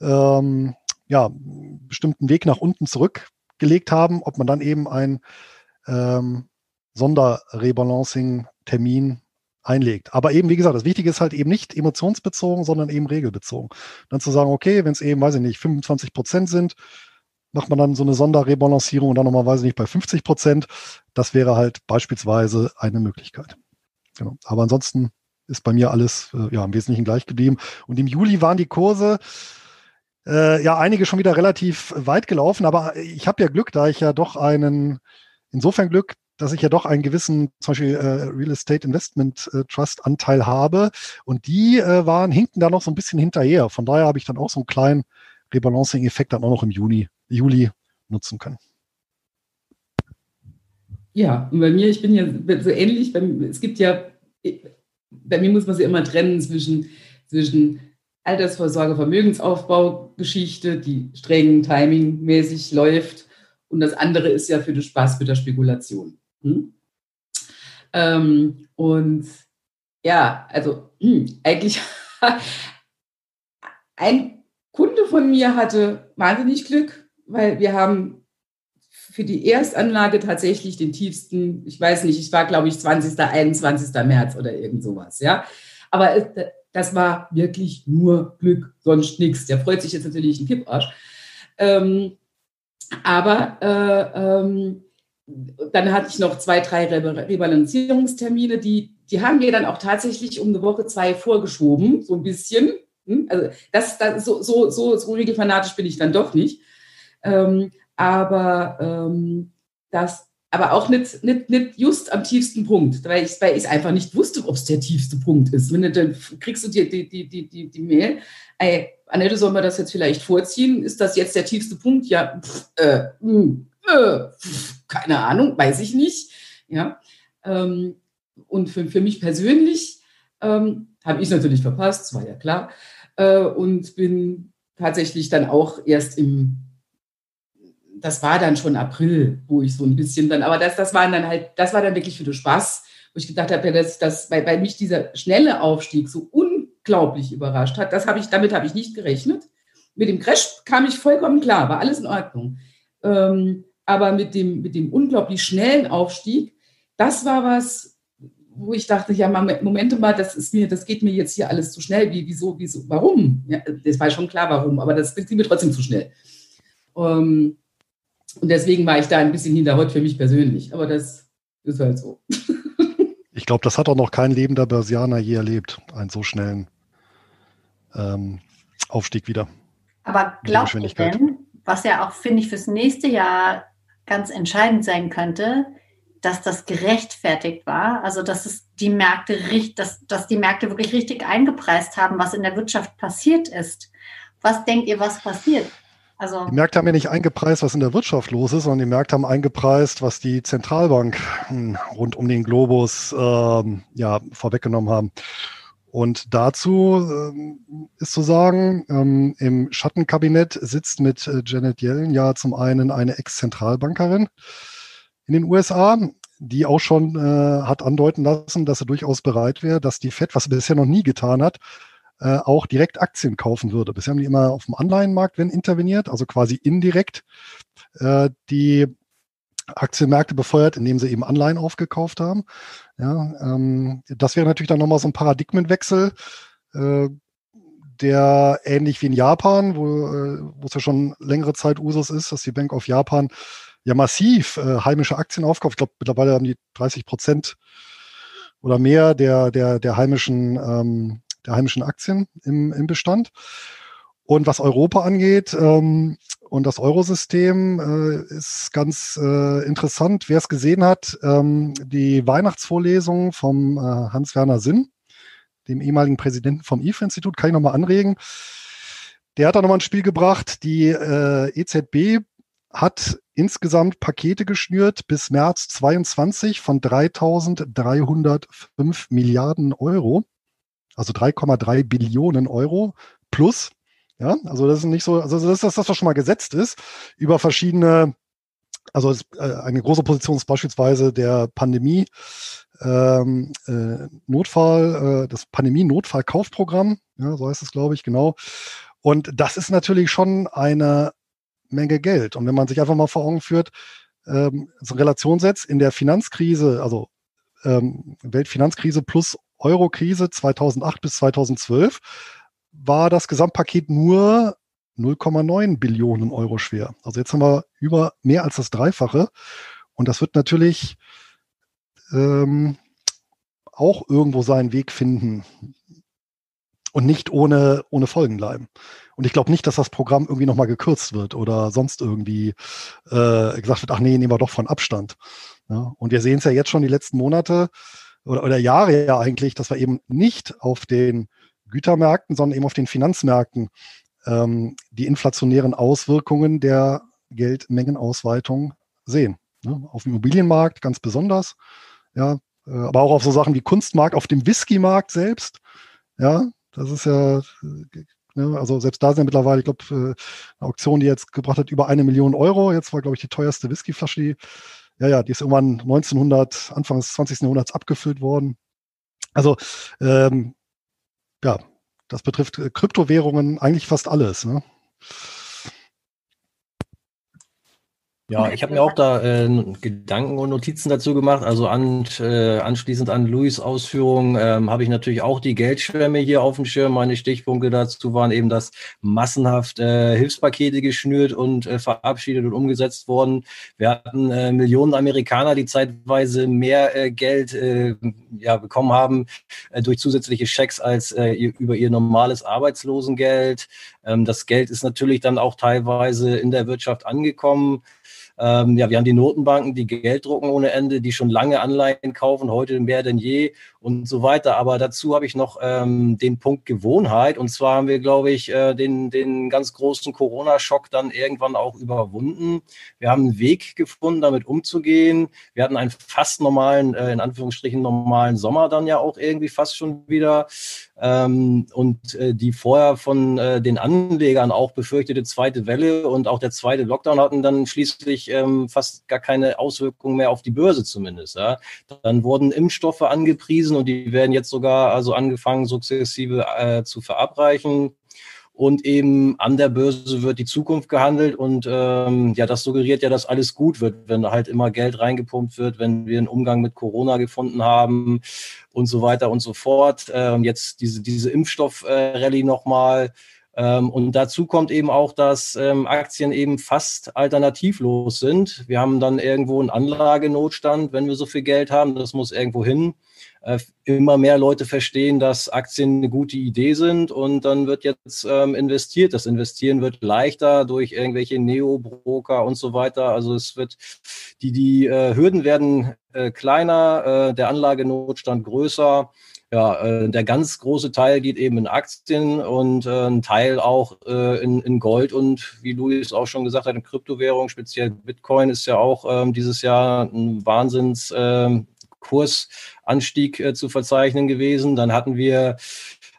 ähm, ja, bestimmten Weg nach unten zurückgelegt haben, ob man dann eben ein ähm, Sonderrebalancing-Termin einlegt. Aber eben, wie gesagt, das Wichtige ist halt eben nicht emotionsbezogen, sondern eben regelbezogen. Dann zu sagen, okay, wenn es eben, weiß ich nicht, 25 Prozent sind, macht man dann so eine Sonderrebalancierung und dann nochmal, weiß ich nicht, bei 50 Prozent. Das wäre halt beispielsweise eine Möglichkeit. Genau. Aber ansonsten ist bei mir alles äh, ja im Wesentlichen gleich geblieben. Und im Juli waren die Kurse äh, ja einige schon wieder relativ weit gelaufen, aber ich habe ja Glück, da ich ja doch einen, insofern Glück, dass ich ja doch einen gewissen, zum Beispiel äh, Real Estate Investment äh, Trust Anteil habe. Und die äh, waren, hinkten da noch so ein bisschen hinterher. Von daher habe ich dann auch so einen kleinen Rebalancing-Effekt dann auch noch im Juni, Juli nutzen können. Ja, und bei mir, ich bin ja so ähnlich, bei, es gibt ja, bei mir muss man sie immer trennen zwischen, zwischen Altersvorsorge, Vermögensaufbau, Geschichte, die streng timingmäßig läuft. Und das andere ist ja für den Spaß, für die Spekulation. Hm? Ähm, und ja, also hm, eigentlich ein Kunde von mir hatte wahnsinnig Glück, weil wir haben für die Erstanlage tatsächlich den tiefsten, ich weiß nicht, ich war glaube ich 20., 21. März oder irgend sowas, ja. Aber das war wirklich nur Glück, sonst nichts. Der freut sich jetzt natürlich ein Kipparsch. Ähm, aber äh, ähm, dann hatte ich noch zwei, drei Rebalancierungstermine, die, die haben wir dann auch tatsächlich um eine Woche, zwei vorgeschoben, so ein bisschen. Hm? Also das, das so, so, so, so regelfanatisch bin ich dann doch nicht. Ähm, aber ähm, das, aber auch nicht, nicht, nicht just am tiefsten Punkt, weil ich, weil ich einfach nicht wusste, ob es der tiefste Punkt ist. Wenn du, dann kriegst du dir die, die, die, die, die Mail, ey, Annette, sollen wir das jetzt vielleicht vorziehen? Ist das jetzt der tiefste Punkt? Ja, pff, äh, mh, hm, äh, pff, keine Ahnung, weiß ich nicht. Ja, ähm, und für, für mich persönlich ähm, habe ich natürlich verpasst, das war ja klar, äh, und bin tatsächlich dann auch erst im, das war dann schon April, wo ich so ein bisschen dann, aber das, das waren dann halt, das war dann wirklich für den Spaß, wo ich gedacht habe, ja, dass, dass weil, weil mich dieser schnelle Aufstieg so un, unglaublich überrascht hat. Das habe ich, damit habe ich nicht gerechnet. Mit dem Crash kam ich vollkommen klar, war alles in Ordnung. Ähm, aber mit dem, mit dem unglaublich schnellen Aufstieg, das war was, wo ich dachte, ja, Momente mal, das ist mir, das geht mir jetzt hier alles zu schnell. Wie, wieso, wieso, warum? Ja, das war schon klar, warum, aber das geht mir trotzdem zu schnell. Um, und deswegen war ich da ein bisschen hinter heute für mich persönlich. Aber das ist halt so. Ich glaube, das hat auch noch kein lebender Börsianer je erlebt, einen so schnellen ähm, Aufstieg wieder. Aber glaubt ihr denn, was ja auch, finde ich, fürs nächste Jahr ganz entscheidend sein könnte, dass das gerechtfertigt war, also dass es die Märkte dass, dass die Märkte wirklich richtig eingepreist haben, was in der Wirtschaft passiert ist. Was denkt ihr, was passiert? Also die Märkte haben ja nicht eingepreist, was in der Wirtschaft los ist, sondern die Märkte haben eingepreist, was die Zentralbank rund um den Globus ähm, ja, vorweggenommen haben. Und dazu ähm, ist zu sagen, ähm, im Schattenkabinett sitzt mit äh, Janet Yellen ja zum einen eine Ex-Zentralbankerin in den USA, die auch schon äh, hat andeuten lassen, dass sie durchaus bereit wäre, dass die Fed, was sie bisher noch nie getan hat, äh, auch direkt Aktien kaufen würde. Bisher haben die immer auf dem Anleihenmarkt wenn interveniert, also quasi indirekt äh, die Aktienmärkte befeuert, indem sie eben Anleihen aufgekauft haben. Ja, ähm, das wäre natürlich dann nochmal so ein Paradigmenwechsel, äh, der ähnlich wie in Japan, wo, äh, es ja schon längere Zeit Usus ist, dass die Bank of Japan ja massiv äh, heimische Aktien aufkauft. Ich glaube, mittlerweile haben die 30 Prozent oder mehr der, der, der heimischen ähm, der heimischen Aktien im, im Bestand. Und was Europa angeht ähm, und das Eurosystem äh, ist ganz äh, interessant. Wer es gesehen hat, ähm, die Weihnachtsvorlesung vom äh, Hans-Werner Sinn, dem ehemaligen Präsidenten vom IFE-Institut, kann ich nochmal anregen. Der hat da nochmal ein Spiel gebracht. Die äh, EZB hat insgesamt Pakete geschnürt bis März 22 von 3.305 Milliarden Euro also 3,3 Billionen Euro plus. Ja, also das ist nicht so, also das ist das, was schon mal gesetzt ist, über verschiedene, also äh, eine große Position ist beispielsweise der Pandemie, ähm, äh, Notfall, äh, das Pandemie-Notfallkaufprogramm, ja, so heißt es, glaube ich, genau. Und das ist natürlich schon eine Menge Geld. Und wenn man sich einfach mal vor Augen führt, ähm, so Relation setzt, in der Finanzkrise, also ähm, Weltfinanzkrise plus Euro-Krise 2008 bis 2012 war das Gesamtpaket nur 0,9 Billionen Euro schwer. Also jetzt haben wir über mehr als das Dreifache. Und das wird natürlich ähm, auch irgendwo seinen Weg finden und nicht ohne, ohne Folgen bleiben. Und ich glaube nicht, dass das Programm irgendwie nochmal gekürzt wird oder sonst irgendwie äh, gesagt wird, ach nee, nehmen wir doch von Abstand. Ja, und wir sehen es ja jetzt schon die letzten Monate, oder, oder Jahre ja eigentlich, dass wir eben nicht auf den Gütermärkten, sondern eben auf den Finanzmärkten ähm, die inflationären Auswirkungen der Geldmengenausweitung sehen. Ne? Auf dem Immobilienmarkt ganz besonders, ja, äh, aber auch auf so Sachen wie Kunstmarkt, auf dem Whiskymarkt selbst. Ja, das ist ja, äh, ne, also selbst da sind ja mittlerweile, ich glaube, äh, eine Auktion, die jetzt gebracht hat, über eine Million Euro. Jetzt war, glaube ich, die teuerste Whiskyflasche, die ja, ja, die ist irgendwann 1900, Anfang des 20. Jahrhunderts abgefüllt worden. Also, ähm, ja, das betrifft äh, Kryptowährungen eigentlich fast alles. Ne? Ja, ich habe mir auch da äh, Gedanken und Notizen dazu gemacht. Also an, äh, anschließend an Louis Ausführungen ähm, habe ich natürlich auch die Geldschwemme hier auf dem Schirm. Meine Stichpunkte dazu waren eben, dass massenhaft äh, Hilfspakete geschnürt und äh, verabschiedet und umgesetzt wurden. Wir hatten äh, Millionen Amerikaner, die zeitweise mehr äh, Geld ja, bekommen haben durch zusätzliche Schecks als äh, über ihr normales Arbeitslosengeld. Ähm, das Geld ist natürlich dann auch teilweise in der Wirtschaft angekommen. Ähm, ja, wir haben die Notenbanken, die Geld drucken ohne Ende, die schon lange Anleihen kaufen, heute mehr denn je und so weiter. Aber dazu habe ich noch ähm, den Punkt Gewohnheit. Und zwar haben wir, glaube ich, äh, den, den ganz großen Corona-Schock dann irgendwann auch überwunden. Wir haben einen Weg gefunden, damit umzugehen. Wir hatten einen fast normalen, äh, in Anführungsstrichen normalen Sommer dann ja auch irgendwie fast schon wieder. Ähm, und äh, die vorher von äh, den Anlegern auch befürchtete zweite Welle und auch der zweite Lockdown hatten dann schließlich ähm, fast gar keine Auswirkungen mehr auf die Börse zumindest. Ja. Dann wurden Impfstoffe angepriesen und die werden jetzt sogar also angefangen, sukzessive äh, zu verabreichen und eben an der Börse wird die Zukunft gehandelt und ähm, ja, das suggeriert ja, dass alles gut wird, wenn halt immer Geld reingepumpt wird, wenn wir einen Umgang mit Corona gefunden haben und so weiter und so fort. Ähm, jetzt diese, diese Impfstoff-Rallye nochmal. Ähm, und dazu kommt eben auch, dass ähm, Aktien eben fast alternativlos sind. Wir haben dann irgendwo einen Anlagenotstand, wenn wir so viel Geld haben. Das muss irgendwo hin. Äh, immer mehr Leute verstehen, dass Aktien eine gute Idee sind und dann wird jetzt ähm, investiert. Das Investieren wird leichter durch irgendwelche Neo-Broker und so weiter. Also es wird, die, die äh, Hürden werden äh, kleiner, äh, der Anlagenotstand größer. Ja, äh, der ganz große Teil geht eben in Aktien und äh, ein Teil auch in, in Gold und wie Luis auch schon gesagt hat, in Kryptowährung, speziell Bitcoin ist ja auch ähm, dieses Jahr ein Wahnsinns äh, Kursanstieg äh, zu verzeichnen gewesen. Dann hatten wir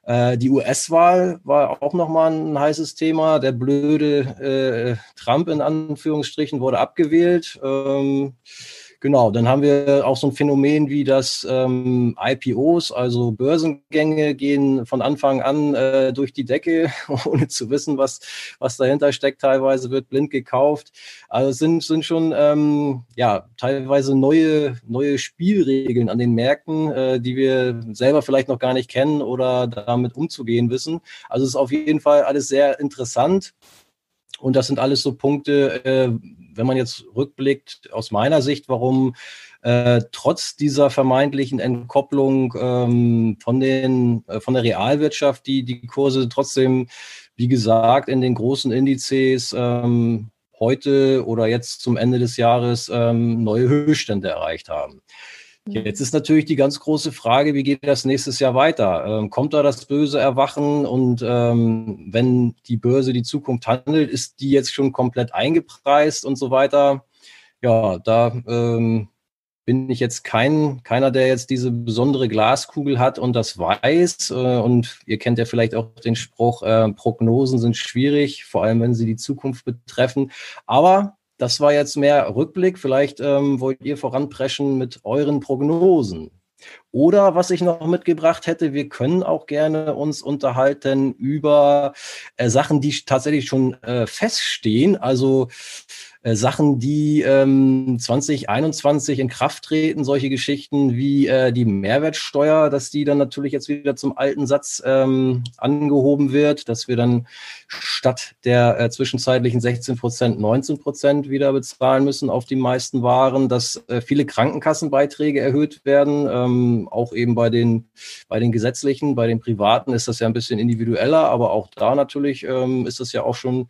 äh, die US-Wahl, war auch nochmal ein heißes Thema. Der blöde äh, Trump in Anführungsstrichen wurde abgewählt. Ähm, Genau, dann haben wir auch so ein Phänomen wie das ähm, IPOs, also Börsengänge gehen von Anfang an äh, durch die Decke, ohne zu wissen, was, was dahinter steckt. Teilweise wird blind gekauft. Also es sind, sind schon ähm, ja, teilweise neue, neue Spielregeln an den Märkten, äh, die wir selber vielleicht noch gar nicht kennen oder damit umzugehen wissen. Also es ist auf jeden Fall alles sehr interessant. Und das sind alles so Punkte, äh, wenn man jetzt rückblickt, aus meiner Sicht, warum äh, trotz dieser vermeintlichen Entkopplung ähm, von, den, äh, von der Realwirtschaft die, die Kurse trotzdem, wie gesagt, in den großen Indizes ähm, heute oder jetzt zum Ende des Jahres ähm, neue Höchststände erreicht haben. Jetzt ist natürlich die ganz große Frage, wie geht das nächstes Jahr weiter? Ähm, kommt da das böse Erwachen und ähm, wenn die Börse die Zukunft handelt, ist die jetzt schon komplett eingepreist und so weiter? Ja, da ähm, bin ich jetzt kein, keiner, der jetzt diese besondere Glaskugel hat und das weiß. Äh, und ihr kennt ja vielleicht auch den Spruch, äh, Prognosen sind schwierig, vor allem wenn sie die Zukunft betreffen. Aber das war jetzt mehr Rückblick. Vielleicht ähm, wollt ihr voranpreschen mit euren Prognosen. Oder was ich noch mitgebracht hätte, wir können auch gerne uns unterhalten über äh, Sachen, die tatsächlich schon äh, feststehen. Also äh, Sachen, die ähm, 2021 in Kraft treten, solche Geschichten wie äh, die Mehrwertsteuer, dass die dann natürlich jetzt wieder zum alten Satz ähm, angehoben wird, dass wir dann statt der äh, zwischenzeitlichen 16 Prozent 19 Prozent wieder bezahlen müssen auf die meisten Waren, dass äh, viele Krankenkassenbeiträge erhöht werden, ähm, auch eben bei den, bei den gesetzlichen, bei den privaten ist das ja ein bisschen individueller, aber auch da natürlich ähm, ist das ja auch schon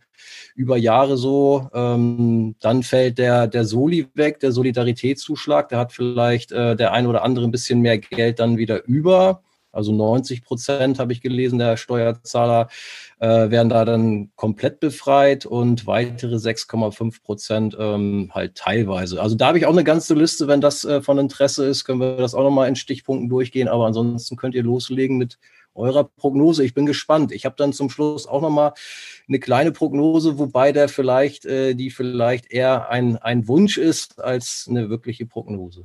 über Jahre so. Ähm, dann fällt der, der Soli weg, der Solidaritätszuschlag. Der hat vielleicht äh, der ein oder andere ein bisschen mehr Geld dann wieder über. Also 90 Prozent habe ich gelesen, der Steuerzahler äh, werden da dann komplett befreit und weitere 6,5 Prozent ähm, halt teilweise. Also da habe ich auch eine ganze Liste. Wenn das äh, von Interesse ist, können wir das auch nochmal in Stichpunkten durchgehen. Aber ansonsten könnt ihr loslegen mit eurer Prognose. Ich bin gespannt. Ich habe dann zum Schluss auch nochmal eine kleine Prognose, wobei der vielleicht, äh, die vielleicht eher ein, ein Wunsch ist als eine wirkliche Prognose.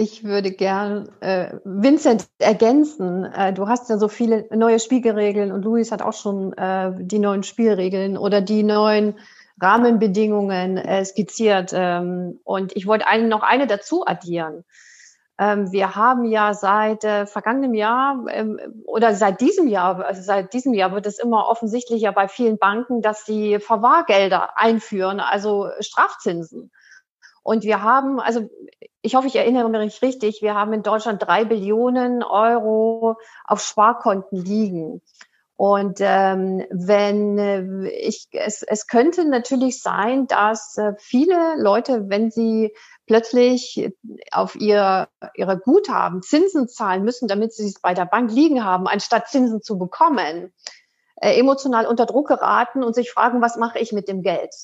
Ich würde gern äh, Vincent ergänzen. Äh, du hast ja so viele neue Spielregeln und Luis hat auch schon äh, die neuen Spielregeln oder die neuen Rahmenbedingungen äh, skizziert. Ähm, und ich wollte einen, noch eine dazu addieren. Ähm, wir haben ja seit äh, vergangenem Jahr ähm, oder seit diesem Jahr, also seit diesem Jahr wird es immer offensichtlicher bei vielen Banken, dass sie Verwahrgelder einführen, also Strafzinsen. Und wir haben, also ich hoffe, ich erinnere mich richtig, wir haben in Deutschland drei Billionen Euro auf Sparkonten liegen. Und ähm, wenn äh, ich, es, es könnte natürlich sein, dass äh, viele Leute, wenn sie plötzlich auf ihr, ihre Guthaben Zinsen zahlen müssen, damit sie es bei der Bank liegen haben, anstatt Zinsen zu bekommen, äh, emotional unter Druck geraten und sich fragen, was mache ich mit dem Geld?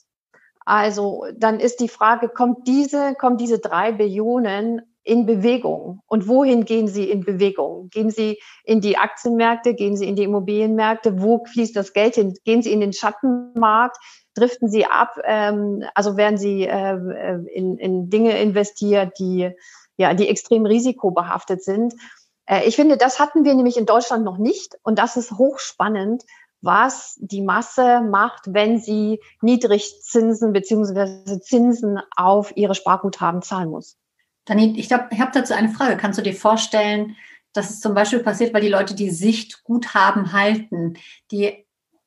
Also dann ist die Frage, kommt diese, kommen diese drei Billionen in Bewegung? Und wohin gehen sie in Bewegung? Gehen sie in die Aktienmärkte? Gehen sie in die Immobilienmärkte? Wo fließt das Geld hin? Gehen sie in den Schattenmarkt? driften sie ab, ähm, also werden sie äh, in, in Dinge investiert, die ja, die extrem risikobehaftet sind. Äh, ich finde, das hatten wir nämlich in Deutschland noch nicht und das ist hochspannend, was die Masse macht, wenn sie Niedrigzinsen beziehungsweise Zinsen auf ihre Sparguthaben zahlen muss. Dani, ich glaube, ich habe dazu eine Frage. Kannst du dir vorstellen, dass es zum Beispiel passiert, weil die Leute die Sichtguthaben halten, die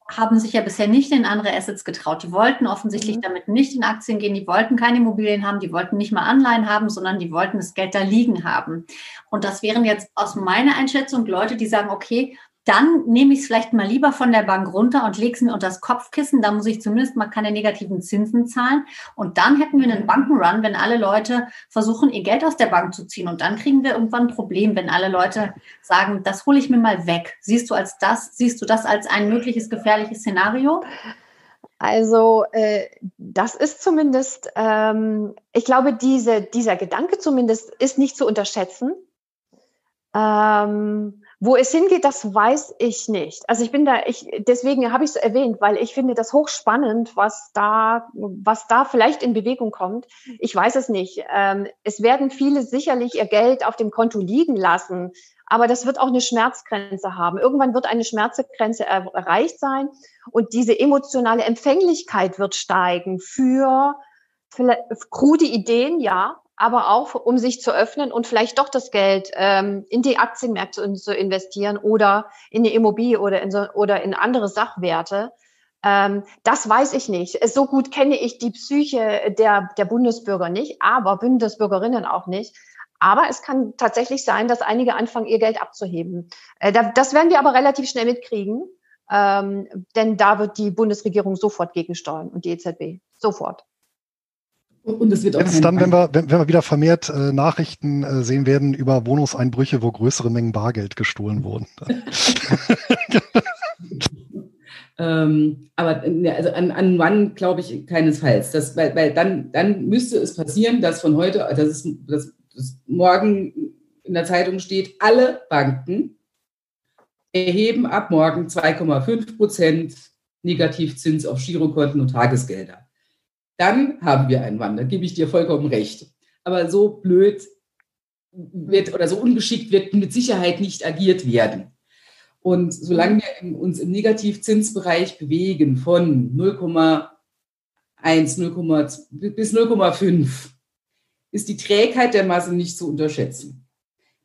haben sich ja bisher nicht in andere Assets getraut. Die wollten offensichtlich mhm. damit nicht in Aktien gehen, die wollten keine Immobilien haben, die wollten nicht mal Anleihen haben, sondern die wollten das Geld da liegen haben. Und das wären jetzt aus meiner Einschätzung Leute, die sagen, okay, dann nehme ich es vielleicht mal lieber von der Bank runter und lege es mir unter das Kopfkissen. Da muss ich zumindest mal keine negativen Zinsen zahlen. Und dann hätten wir einen Bankenrun, wenn alle Leute versuchen, ihr Geld aus der Bank zu ziehen. Und dann kriegen wir irgendwann ein Problem, wenn alle Leute sagen, das hole ich mir mal weg. Siehst du als das, siehst du das als ein mögliches gefährliches Szenario? Also äh, das ist zumindest, ähm, ich glaube, diese, dieser Gedanke zumindest ist nicht zu unterschätzen. Ähm, wo es hingeht, das weiß ich nicht. Also ich bin da, ich, deswegen habe ich es erwähnt, weil ich finde das hochspannend, was da, was da vielleicht in Bewegung kommt. Ich weiß es nicht. Ähm, es werden viele sicherlich ihr Geld auf dem Konto liegen lassen, aber das wird auch eine Schmerzgrenze haben. Irgendwann wird eine Schmerzgrenze erreicht sein und diese emotionale Empfänglichkeit wird steigen für, für krude Ideen, ja, aber auch um sich zu öffnen und vielleicht doch das Geld ähm, in die Aktienmärkte zu investieren oder in die Immobilie oder in, so, oder in andere Sachwerte. Ähm, das weiß ich nicht. So gut kenne ich die Psyche der, der Bundesbürger nicht, aber Bundesbürgerinnen auch nicht. Aber es kann tatsächlich sein, dass einige anfangen, ihr Geld abzuheben. Äh, das werden wir aber relativ schnell mitkriegen, ähm, denn da wird die Bundesregierung sofort gegensteuern und die EZB. Sofort. Und es wird auch Jetzt dann, wenn wir, wenn, wenn wir wieder vermehrt äh, Nachrichten äh, sehen werden über Wohnungseinbrüche, wo größere Mengen Bargeld gestohlen wurden. ähm, aber also an, an wann glaube ich keinesfalls. Das, weil, weil dann, dann müsste es passieren, dass von heute, dass es dass, dass morgen in der Zeitung steht, alle Banken erheben ab morgen 2,5 Prozent Negativzins auf Girokonten und Tagesgelder dann haben wir einen Wandel, gebe ich dir vollkommen recht. Aber so blöd wird oder so ungeschickt wird mit Sicherheit nicht agiert werden. Und solange wir uns im Negativzinsbereich bewegen von 0,1, 0, bis 0,5, ist die Trägheit der Masse nicht zu unterschätzen.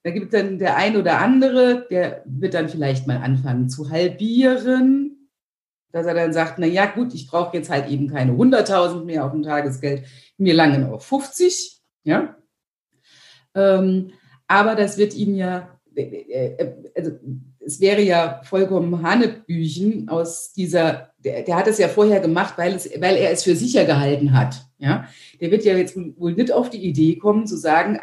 Da gibt dann der ein oder andere, der wird dann vielleicht mal anfangen zu halbieren, dass er dann sagt, na ja, gut, ich brauche jetzt halt eben keine 100.000 mehr auf dem Tagesgeld, mir langen auch 50, ja. Ähm, aber das wird ihm ja, äh, äh, also es wäre ja vollkommen Hanebüchen aus dieser, der, der, hat es ja vorher gemacht, weil, es, weil er es für sicher gehalten hat, ja. Der wird ja jetzt wohl nicht auf die Idee kommen zu sagen,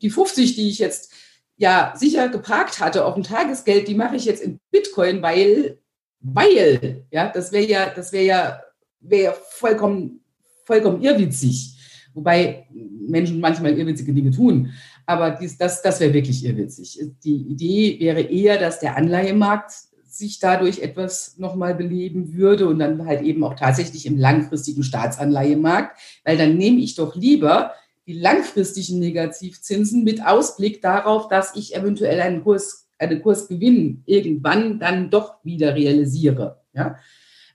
die 50, die ich jetzt ja sicher geparkt hatte auf dem Tagesgeld, die mache ich jetzt in Bitcoin, weil weil, ja, das wäre ja, das wäre ja, wäre vollkommen, vollkommen irrwitzig. Wobei Menschen manchmal irrwitzige Dinge tun. Aber dies, das, das wäre wirklich irrwitzig. Die Idee wäre eher, dass der Anleihemarkt sich dadurch etwas nochmal beleben würde und dann halt eben auch tatsächlich im langfristigen Staatsanleihemarkt, weil dann nehme ich doch lieber die langfristigen Negativzinsen mit Ausblick darauf, dass ich eventuell einen Kurs einen Kursgewinn irgendwann dann doch wieder realisiere. Ja?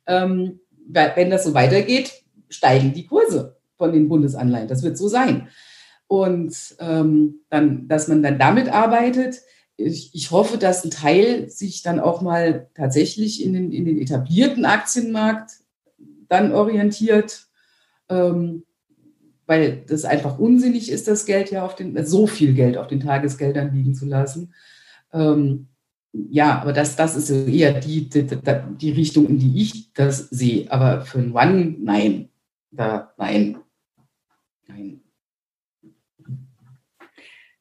Ähm, wenn das so weitergeht, steigen die Kurse von den Bundesanleihen. Das wird so sein. Und ähm, dann, dass man dann damit arbeitet, ich, ich, hoffe, dass ein Teil sich dann auch mal tatsächlich in den, in den etablierten Aktienmarkt dann orientiert, ähm, weil das einfach unsinnig ist, das Geld ja auf den, so viel Geld auf den Tagesgeldern liegen zu lassen. Ähm, ja, aber das, das ist eher die, die, die, Richtung, in die ich das sehe. Aber für ein One, nein. Da, nein. Nein.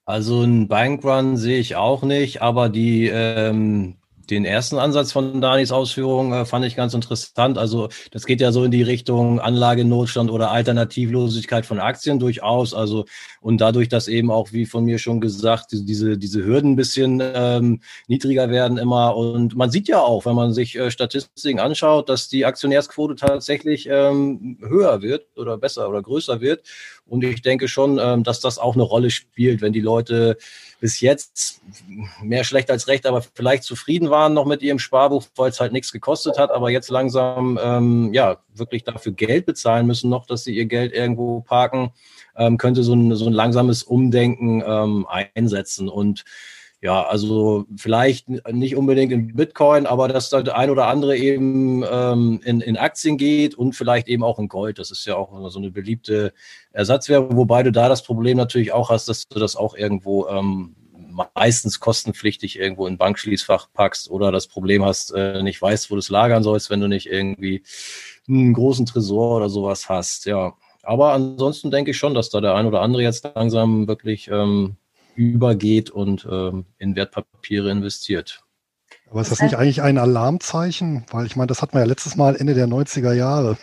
Also ein Bankrun sehe ich auch nicht, aber die, ähm, Den ersten Ansatz von Danis Ausführungen äh, fand ich ganz interessant. Also das geht ja so in die Richtung Anlagenotstand oder Alternativlosigkeit von Aktien durchaus. Also und dadurch, dass eben auch, wie von mir schon gesagt, diese, diese Hürden ein bisschen ähm, niedriger werden immer. Und man sieht ja auch, wenn man sich äh, Statistiken anschaut, dass die Aktionärsquote tatsächlich ähm, höher wird oder besser oder größer wird. Und ich denke schon, ähm, dass das auch eine Rolle spielt, wenn die Leute bis jetzt mehr schlecht als recht, aber vielleicht zufrieden waren noch mit ihrem Sparbuch, weil es halt nichts gekostet hat, aber jetzt langsam ähm, ja wirklich dafür Geld bezahlen müssen, noch, dass sie ihr Geld irgendwo parken, ähm, könnte so ein, so ein langsames Umdenken ähm, einsetzen. Und ja, also vielleicht nicht unbedingt in Bitcoin, aber dass da der ein oder andere eben ähm, in, in Aktien geht und vielleicht eben auch in Gold. Das ist ja auch so eine beliebte Ersatzwährung, wobei du da das Problem natürlich auch hast, dass du das auch irgendwo ähm, meistens kostenpflichtig irgendwo in Bankschließfach packst oder das Problem hast, äh, nicht weißt, wo du es lagern sollst, wenn du nicht irgendwie einen großen Tresor oder sowas hast. Ja, aber ansonsten denke ich schon, dass da der ein oder andere jetzt langsam wirklich ähm, übergeht und ähm, in Wertpapiere investiert. Aber ist das nicht eigentlich ein Alarmzeichen? Weil ich meine, das hatten wir ja letztes Mal Ende der 90er Jahre,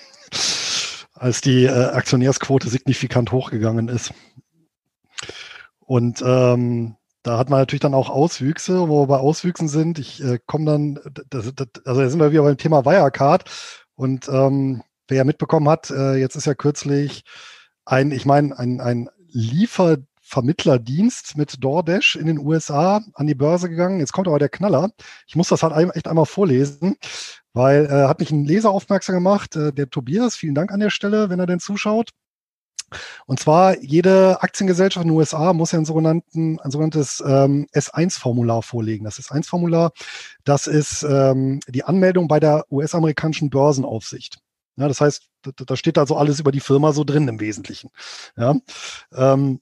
als die äh, Aktionärsquote signifikant hochgegangen ist. Und ähm, da hat man natürlich dann auch Auswüchse, wo wir bei Auswüchsen sind. Ich äh, komme dann, das, das, also da sind wir wieder beim Thema Wirecard. Und ähm, wer ja mitbekommen hat, äh, jetzt ist ja kürzlich ein, ich meine, ein, ein Liefer, Vermittlerdienst mit DoorDash in den USA an die Börse gegangen. Jetzt kommt aber der Knaller. Ich muss das halt echt einmal vorlesen, weil äh, hat mich ein Leser aufmerksam gemacht, äh, der Tobias. Vielen Dank an der Stelle, wenn er denn zuschaut. Und zwar jede Aktiengesellschaft in den USA muss ja ein, sogenannten, ein sogenanntes ähm, S1-Formular vorlegen. Das S1-Formular, das ist ähm, die Anmeldung bei der US-amerikanischen Börsenaufsicht. Ja, das heißt, da, da steht also alles über die Firma so drin im Wesentlichen. Ja, ähm,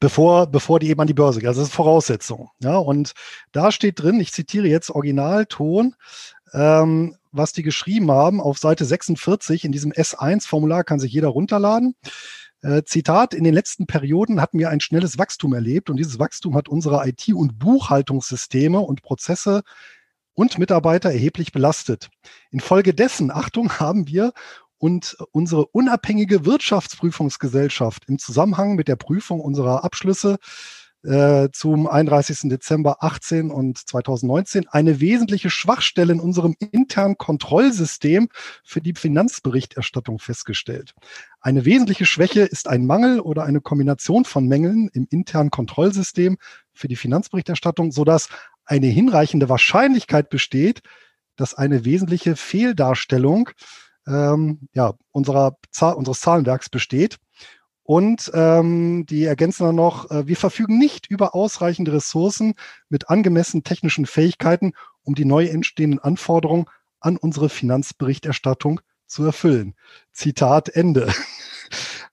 bevor, bevor die eben an die Börse gehen. Also das ist Voraussetzung. Ja, und da steht drin, ich zitiere jetzt Originalton, ähm, was die geschrieben haben auf Seite 46 in diesem S1-Formular kann sich jeder runterladen. Äh, Zitat, in den letzten Perioden hatten wir ein schnelles Wachstum erlebt und dieses Wachstum hat unsere IT- und Buchhaltungssysteme und Prozesse und Mitarbeiter erheblich belastet. Infolgedessen, Achtung, haben wir und unsere unabhängige Wirtschaftsprüfungsgesellschaft im Zusammenhang mit der Prüfung unserer Abschlüsse äh, zum 31. Dezember 18 und 2019 eine wesentliche Schwachstelle in unserem internen Kontrollsystem für die Finanzberichterstattung festgestellt. Eine wesentliche Schwäche ist ein Mangel oder eine Kombination von Mängeln im internen Kontrollsystem für die Finanzberichterstattung, sodass eine hinreichende Wahrscheinlichkeit besteht, dass eine wesentliche Fehldarstellung ähm, ja, unserer, unseres Zahlenwerks besteht. Und ähm, die ergänzen dann noch, äh, wir verfügen nicht über ausreichende Ressourcen mit angemessenen technischen Fähigkeiten, um die neu entstehenden Anforderungen an unsere Finanzberichterstattung zu erfüllen. Zitat Ende.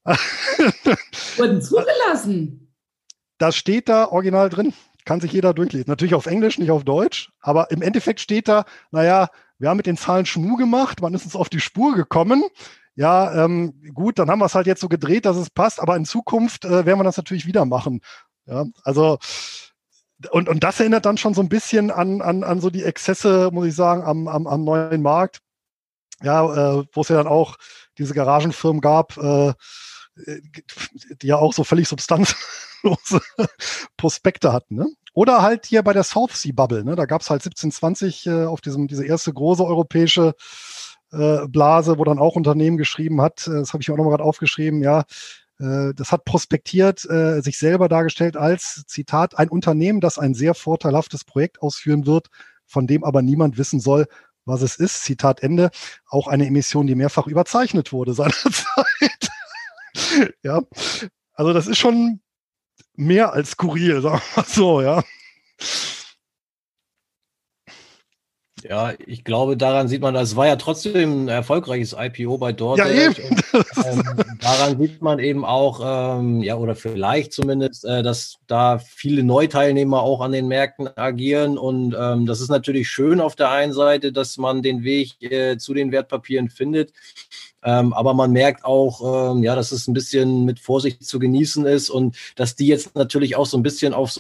Wurden zugelassen. Das steht da original drin. Kann sich jeder durchlesen. Natürlich auf Englisch, nicht auf Deutsch. Aber im Endeffekt steht da, naja, wir haben mit den Zahlen Schmu gemacht, man ist uns auf die Spur gekommen. Ja, ähm, gut, dann haben wir es halt jetzt so gedreht, dass es passt, aber in Zukunft äh, werden wir das natürlich wieder machen. Ja, also und, und das erinnert dann schon so ein bisschen an, an, an so die Exzesse, muss ich sagen, am, am, am neuen Markt. Ja, äh, wo es ja dann auch diese Garagenfirmen gab, äh, die ja auch so völlig substanzlose Prospekte hatten. Ne? Oder halt hier bei der South Sea Bubble, ne? da gab es halt 1720 äh, auf diesem, diese erste große europäische äh, Blase, wo dann auch Unternehmen geschrieben hat, äh, das habe ich auch nochmal gerade aufgeschrieben, ja, äh, das hat prospektiert, äh, sich selber dargestellt als, Zitat, ein Unternehmen, das ein sehr vorteilhaftes Projekt ausführen wird, von dem aber niemand wissen soll, was es ist. Zitat Ende. Auch eine Emission, die mehrfach überzeichnet wurde seinerzeit. ja, also das ist schon mehr als skurril, sagen wir mal so, ja. Ja, ich glaube, daran sieht man, das war ja trotzdem ein erfolgreiches IPO bei DoorDash. Ja, eben. Und, ähm, daran sieht man eben auch, ähm, ja, oder vielleicht zumindest, äh, dass da viele Neuteilnehmer auch an den Märkten agieren. Und ähm, das ist natürlich schön auf der einen Seite, dass man den Weg äh, zu den Wertpapieren findet. Ähm, aber man merkt auch, ähm, ja, dass es ein bisschen mit Vorsicht zu genießen ist und dass die jetzt natürlich auch so ein bisschen auf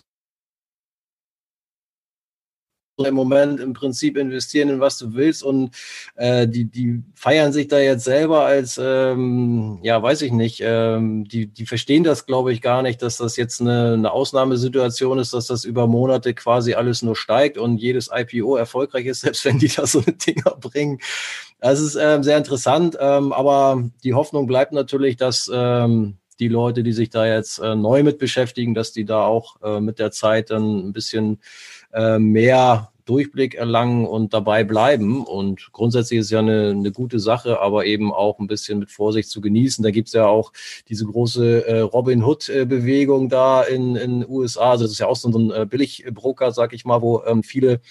im Moment im Prinzip investieren in was du willst und äh, die, die feiern sich da jetzt selber als, ähm, ja, weiß ich nicht, ähm, die, die verstehen das, glaube ich, gar nicht, dass das jetzt eine, eine Ausnahmesituation ist, dass das über Monate quasi alles nur steigt und jedes IPO erfolgreich ist, selbst wenn die da so eine Dinger bringen. Das ist ähm, sehr interessant, ähm, aber die Hoffnung bleibt natürlich, dass ähm, die Leute, die sich da jetzt äh, neu mit beschäftigen, dass die da auch äh, mit der Zeit dann ein bisschen äh, mehr Durchblick erlangen und dabei bleiben. Und grundsätzlich ist ja eine, eine gute Sache, aber eben auch ein bisschen mit Vorsicht zu genießen. Da gibt es ja auch diese große äh, Robin Hood-Bewegung da in den USA. Also das ist ja auch so ein äh, Billigbroker, sag ich mal, wo ähm, viele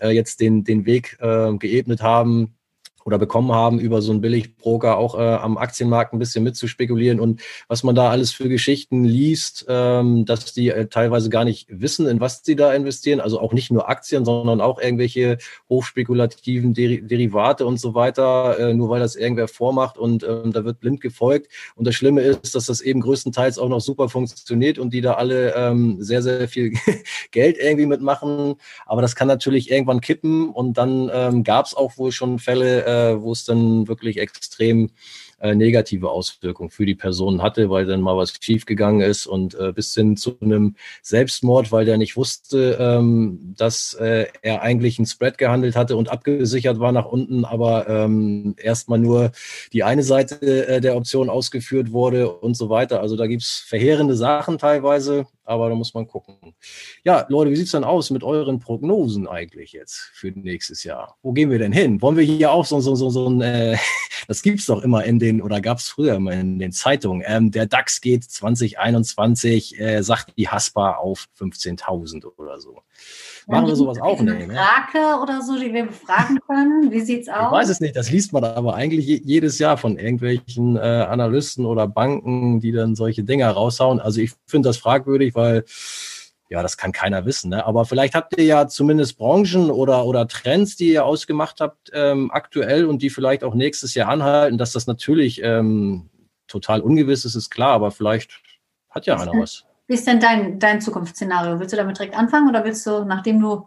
äh, jetzt den, den Weg äh, geebnet haben, oder bekommen haben, über so einen Billigbroker auch äh, am Aktienmarkt ein bisschen mitzuspekulieren und was man da alles für Geschichten liest, ähm, dass die äh, teilweise gar nicht wissen, in was sie da investieren. Also auch nicht nur Aktien, sondern auch irgendwelche hochspekulativen Deri Derivate und so weiter, äh, nur weil das irgendwer vormacht und ähm, da wird blind gefolgt. Und das Schlimme ist, dass das eben größtenteils auch noch super funktioniert und die da alle ähm, sehr, sehr viel Geld irgendwie mitmachen. Aber das kann natürlich irgendwann kippen und dann ähm, gab es auch wohl schon Fälle, äh, wo es dann wirklich extrem äh, negative Auswirkungen für die Person hatte, weil dann mal was schiefgegangen ist und äh, bis hin zu einem Selbstmord, weil der nicht wusste, ähm, dass äh, er eigentlich ein Spread gehandelt hatte und abgesichert war nach unten, aber ähm, erstmal nur die eine Seite äh, der Option ausgeführt wurde und so weiter. Also da gibt's verheerende Sachen teilweise, aber da muss man gucken. Ja, Leute, wie sieht's dann aus mit euren Prognosen eigentlich jetzt für nächstes Jahr? Wo gehen wir denn hin? Wollen wir hier auch so, so, so, so ein, äh, das gibt's doch immer in den, oder gab's früher immer in den Zeitungen, ähm, der DAX geht 2021, äh, sagt die Haspa auf 15.000 oder so. Machen wir sowas auch nicht. Eine Frage oder so, die wir befragen können? Wie sieht's aus? Ich weiß es nicht, das liest man aber eigentlich jedes Jahr von irgendwelchen äh, Analysten oder Banken, die dann solche Dinger raushauen. Also ich finde das fragwürdig, weil ja, das kann keiner wissen. Ne? Aber vielleicht habt ihr ja zumindest Branchen oder, oder Trends, die ihr ausgemacht habt, ähm, aktuell und die vielleicht auch nächstes Jahr anhalten, dass das natürlich ähm, total ungewiss ist, ist klar, aber vielleicht hat ja einer was. Wie ist denn dein, dein Zukunftsszenario? Willst du damit direkt anfangen oder willst du, nachdem du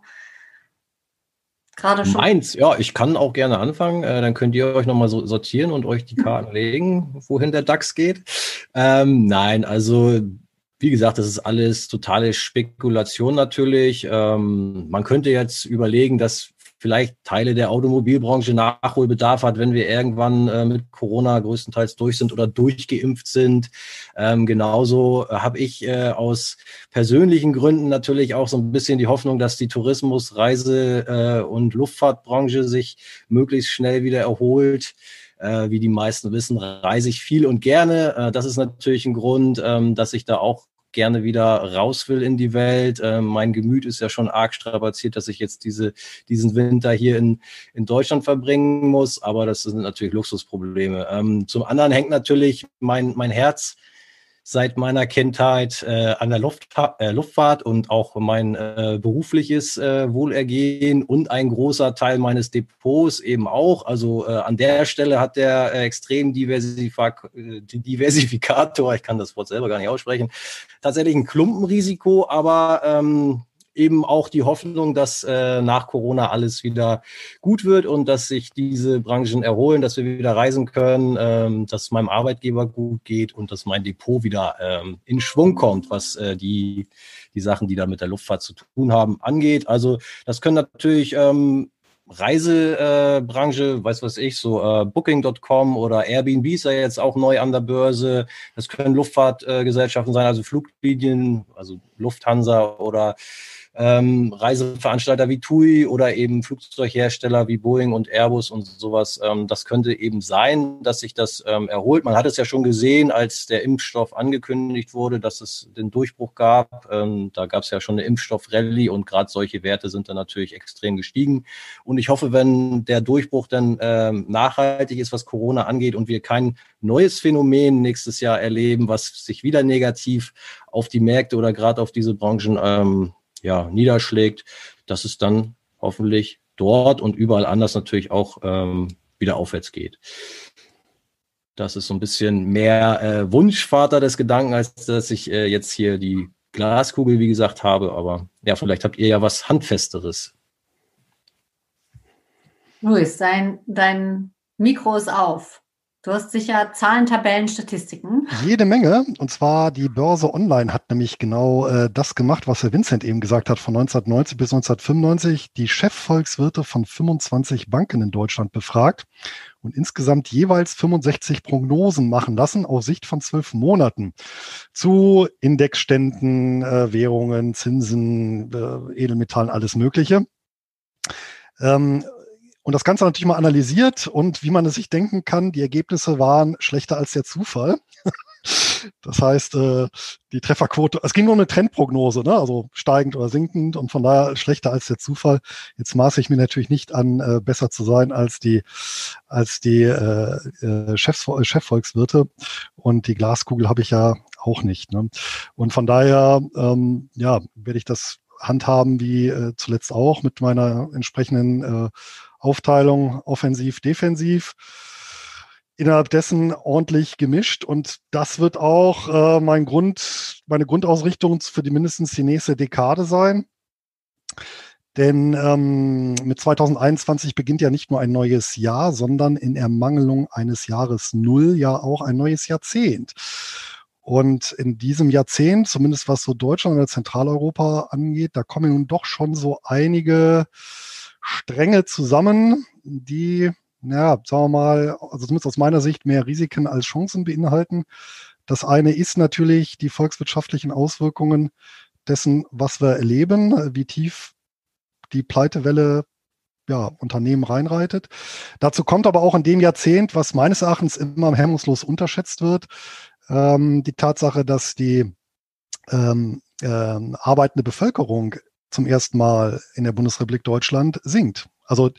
gerade schon. Meins, ja, ich kann auch gerne anfangen. Äh, dann könnt ihr euch nochmal so sortieren und euch die Karten legen, wohin der DAX geht. Ähm, nein, also wie gesagt, das ist alles totale Spekulation natürlich. Ähm, man könnte jetzt überlegen, dass vielleicht Teile der Automobilbranche Nachholbedarf hat, wenn wir irgendwann äh, mit Corona größtenteils durch sind oder durchgeimpft sind. Ähm, genauso äh, habe ich äh, aus persönlichen Gründen natürlich auch so ein bisschen die Hoffnung, dass die Tourismus-, Reise- äh, und Luftfahrtbranche sich möglichst schnell wieder erholt. Äh, wie die meisten wissen, reise ich viel und gerne. Äh, das ist natürlich ein Grund, ähm, dass ich da auch gerne wieder raus will in die Welt. Ähm, mein Gemüt ist ja schon arg strapaziert, dass ich jetzt diese, diesen Winter hier in, in Deutschland verbringen muss. Aber das sind natürlich Luxusprobleme. Ähm, zum anderen hängt natürlich mein, mein Herz seit meiner Kindheit äh, an der Luftfahrt, äh, Luftfahrt und auch mein äh, berufliches äh, Wohlergehen und ein großer Teil meines Depots eben auch. Also äh, an der Stelle hat der äh, extrem Diversifik Diversifikator, ich kann das Wort selber gar nicht aussprechen, tatsächlich ein Klumpenrisiko, aber ähm, eben auch die Hoffnung, dass äh, nach Corona alles wieder gut wird und dass sich diese Branchen erholen, dass wir wieder reisen können, ähm, dass meinem Arbeitgeber gut geht und dass mein Depot wieder ähm, in Schwung kommt, was äh, die, die Sachen, die da mit der Luftfahrt zu tun haben, angeht. Also das können natürlich ähm, Reisebranche, äh, weiß was ich, so äh, Booking.com oder Airbnb ist ja jetzt auch neu an der Börse. Das können Luftfahrtgesellschaften äh, sein, also Fluglinien, also Lufthansa oder ähm, Reiseveranstalter wie TUI oder eben Flugzeughersteller wie Boeing und Airbus und sowas. Ähm, das könnte eben sein, dass sich das ähm, erholt. Man hat es ja schon gesehen, als der Impfstoff angekündigt wurde, dass es den Durchbruch gab. Ähm, da gab es ja schon eine Impfstoffrallye und gerade solche Werte sind dann natürlich extrem gestiegen. Und ich hoffe, wenn der Durchbruch dann ähm, nachhaltig ist, was Corona angeht und wir kein neues Phänomen nächstes Jahr erleben, was sich wieder negativ auf die Märkte oder gerade auf diese Branchen ähm, ja, niederschlägt, dass es dann hoffentlich dort und überall anders natürlich auch ähm, wieder aufwärts geht. Das ist so ein bisschen mehr äh, Wunschvater des Gedanken, als dass ich äh, jetzt hier die Glaskugel, wie gesagt, habe. Aber ja, vielleicht habt ihr ja was Handfesteres. Luis, dein, dein Mikro ist auf. Du hast sicher Zahlen, Tabellen, Statistiken. Jede Menge. Und zwar die Börse Online hat nämlich genau äh, das gemacht, was Herr Vincent eben gesagt hat, von 1990 bis 1995 die Chefvolkswirte von 25 Banken in Deutschland befragt und insgesamt jeweils 65 Prognosen machen lassen auf Sicht von zwölf Monaten zu Indexständen, äh, Währungen, Zinsen, äh, Edelmetallen, alles Mögliche. Ähm, und das Ganze natürlich mal analysiert und wie man es sich denken kann, die Ergebnisse waren schlechter als der Zufall. Das heißt, äh, die Trefferquote, es ging nur um eine Trendprognose, ne? also steigend oder sinkend und von daher schlechter als der Zufall. Jetzt maße ich mir natürlich nicht an, äh, besser zu sein als die, als die äh, äh Chefs, Chefvolkswirte und die Glaskugel habe ich ja auch nicht. Ne? Und von daher, ähm, ja, werde ich das handhaben wie zuletzt auch mit meiner entsprechenden äh, Aufteilung offensiv, defensiv. Innerhalb dessen ordentlich gemischt und das wird auch äh, mein Grund, meine Grundausrichtung für die mindestens die nächste Dekade sein. Denn ähm, mit 2021 beginnt ja nicht nur ein neues Jahr, sondern in Ermangelung eines Jahres Null ja auch ein neues Jahrzehnt. Und in diesem Jahrzehnt, zumindest was so Deutschland oder Zentraleuropa angeht, da kommen nun doch schon so einige Stränge zusammen, die, ja, sagen wir mal, also zumindest aus meiner Sicht mehr Risiken als Chancen beinhalten. Das eine ist natürlich die volkswirtschaftlichen Auswirkungen dessen, was wir erleben, wie tief die Pleitewelle ja, Unternehmen reinreitet. Dazu kommt aber auch in dem Jahrzehnt, was meines Erachtens immer hemmungslos unterschätzt wird, ähm, die Tatsache, dass die ähm, ähm, arbeitende Bevölkerung zum ersten Mal in der Bundesrepublik Deutschland sinkt. Also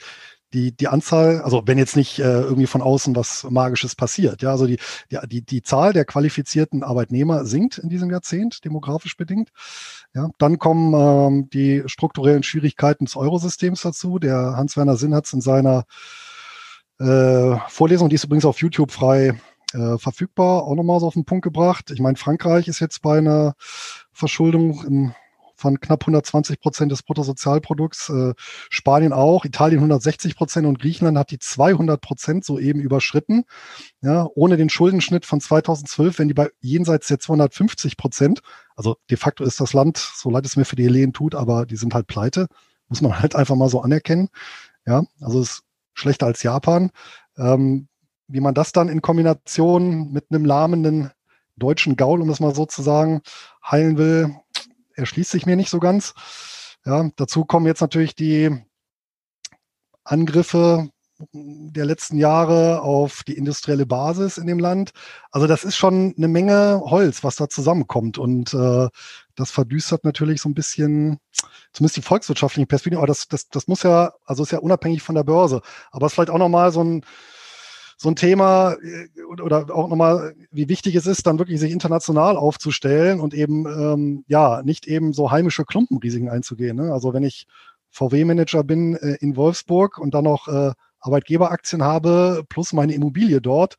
die, die Anzahl, also wenn jetzt nicht äh, irgendwie von außen was Magisches passiert, ja, also die, die, die, Zahl der qualifizierten Arbeitnehmer sinkt in diesem Jahrzehnt, demografisch bedingt. Ja, dann kommen ähm, die strukturellen Schwierigkeiten des Eurosystems dazu. Der Hans-Werner Sinn hat es in seiner äh, Vorlesung, die ist übrigens auf YouTube frei äh, verfügbar, auch nochmal so auf den Punkt gebracht. Ich meine, Frankreich ist jetzt bei einer Verschuldung im von knapp 120 Prozent des Bruttosozialprodukts. Äh, Spanien auch, Italien 160 Prozent und Griechenland hat die 200 Prozent soeben überschritten. Ja, ohne den Schuldenschnitt von 2012, wenn die bei jenseits der 250 Prozent, also de facto ist das Land, so leid es mir für die Hellenen tut, aber die sind halt pleite, muss man halt einfach mal so anerkennen. Ja, also es ist schlechter als Japan. Ähm, wie man das dann in Kombination mit einem lahmenden deutschen Gaul, um das mal so zu sagen, heilen will, erschließt sich mir nicht so ganz. Ja, dazu kommen jetzt natürlich die Angriffe der letzten Jahre auf die industrielle Basis in dem Land. Also das ist schon eine Menge Holz, was da zusammenkommt. Und äh, das verdüstert natürlich so ein bisschen, zumindest die volkswirtschaftliche Perspektive. Aber das, das, das muss ja, also ist ja unabhängig von der Börse. Aber es ist vielleicht auch nochmal so ein, so ein Thema äh, oder auch nochmal, wie wichtig es ist, dann wirklich sich international aufzustellen und eben ähm, ja nicht eben so heimische Klumpenrisiken einzugehen. Ne? Also wenn ich VW-Manager bin äh, in Wolfsburg und dann noch äh, Arbeitgeberaktien habe plus meine Immobilie dort,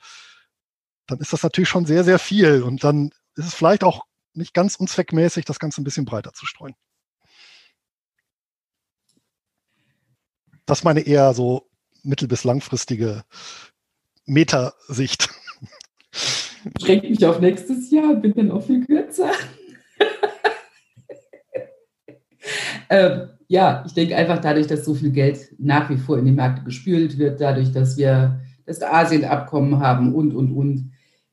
dann ist das natürlich schon sehr, sehr viel. Und dann ist es vielleicht auch nicht ganz unzweckmäßig, das Ganze ein bisschen breiter zu streuen. Das meine eher so mittel- bis langfristige Metasicht. Schränkt mich auf nächstes Jahr, bin dann auch viel kürzer. ähm, ja, ich denke einfach dadurch, dass so viel Geld nach wie vor in die Märkte gespült wird, dadurch, dass wir das Asien-Abkommen haben und, und, und,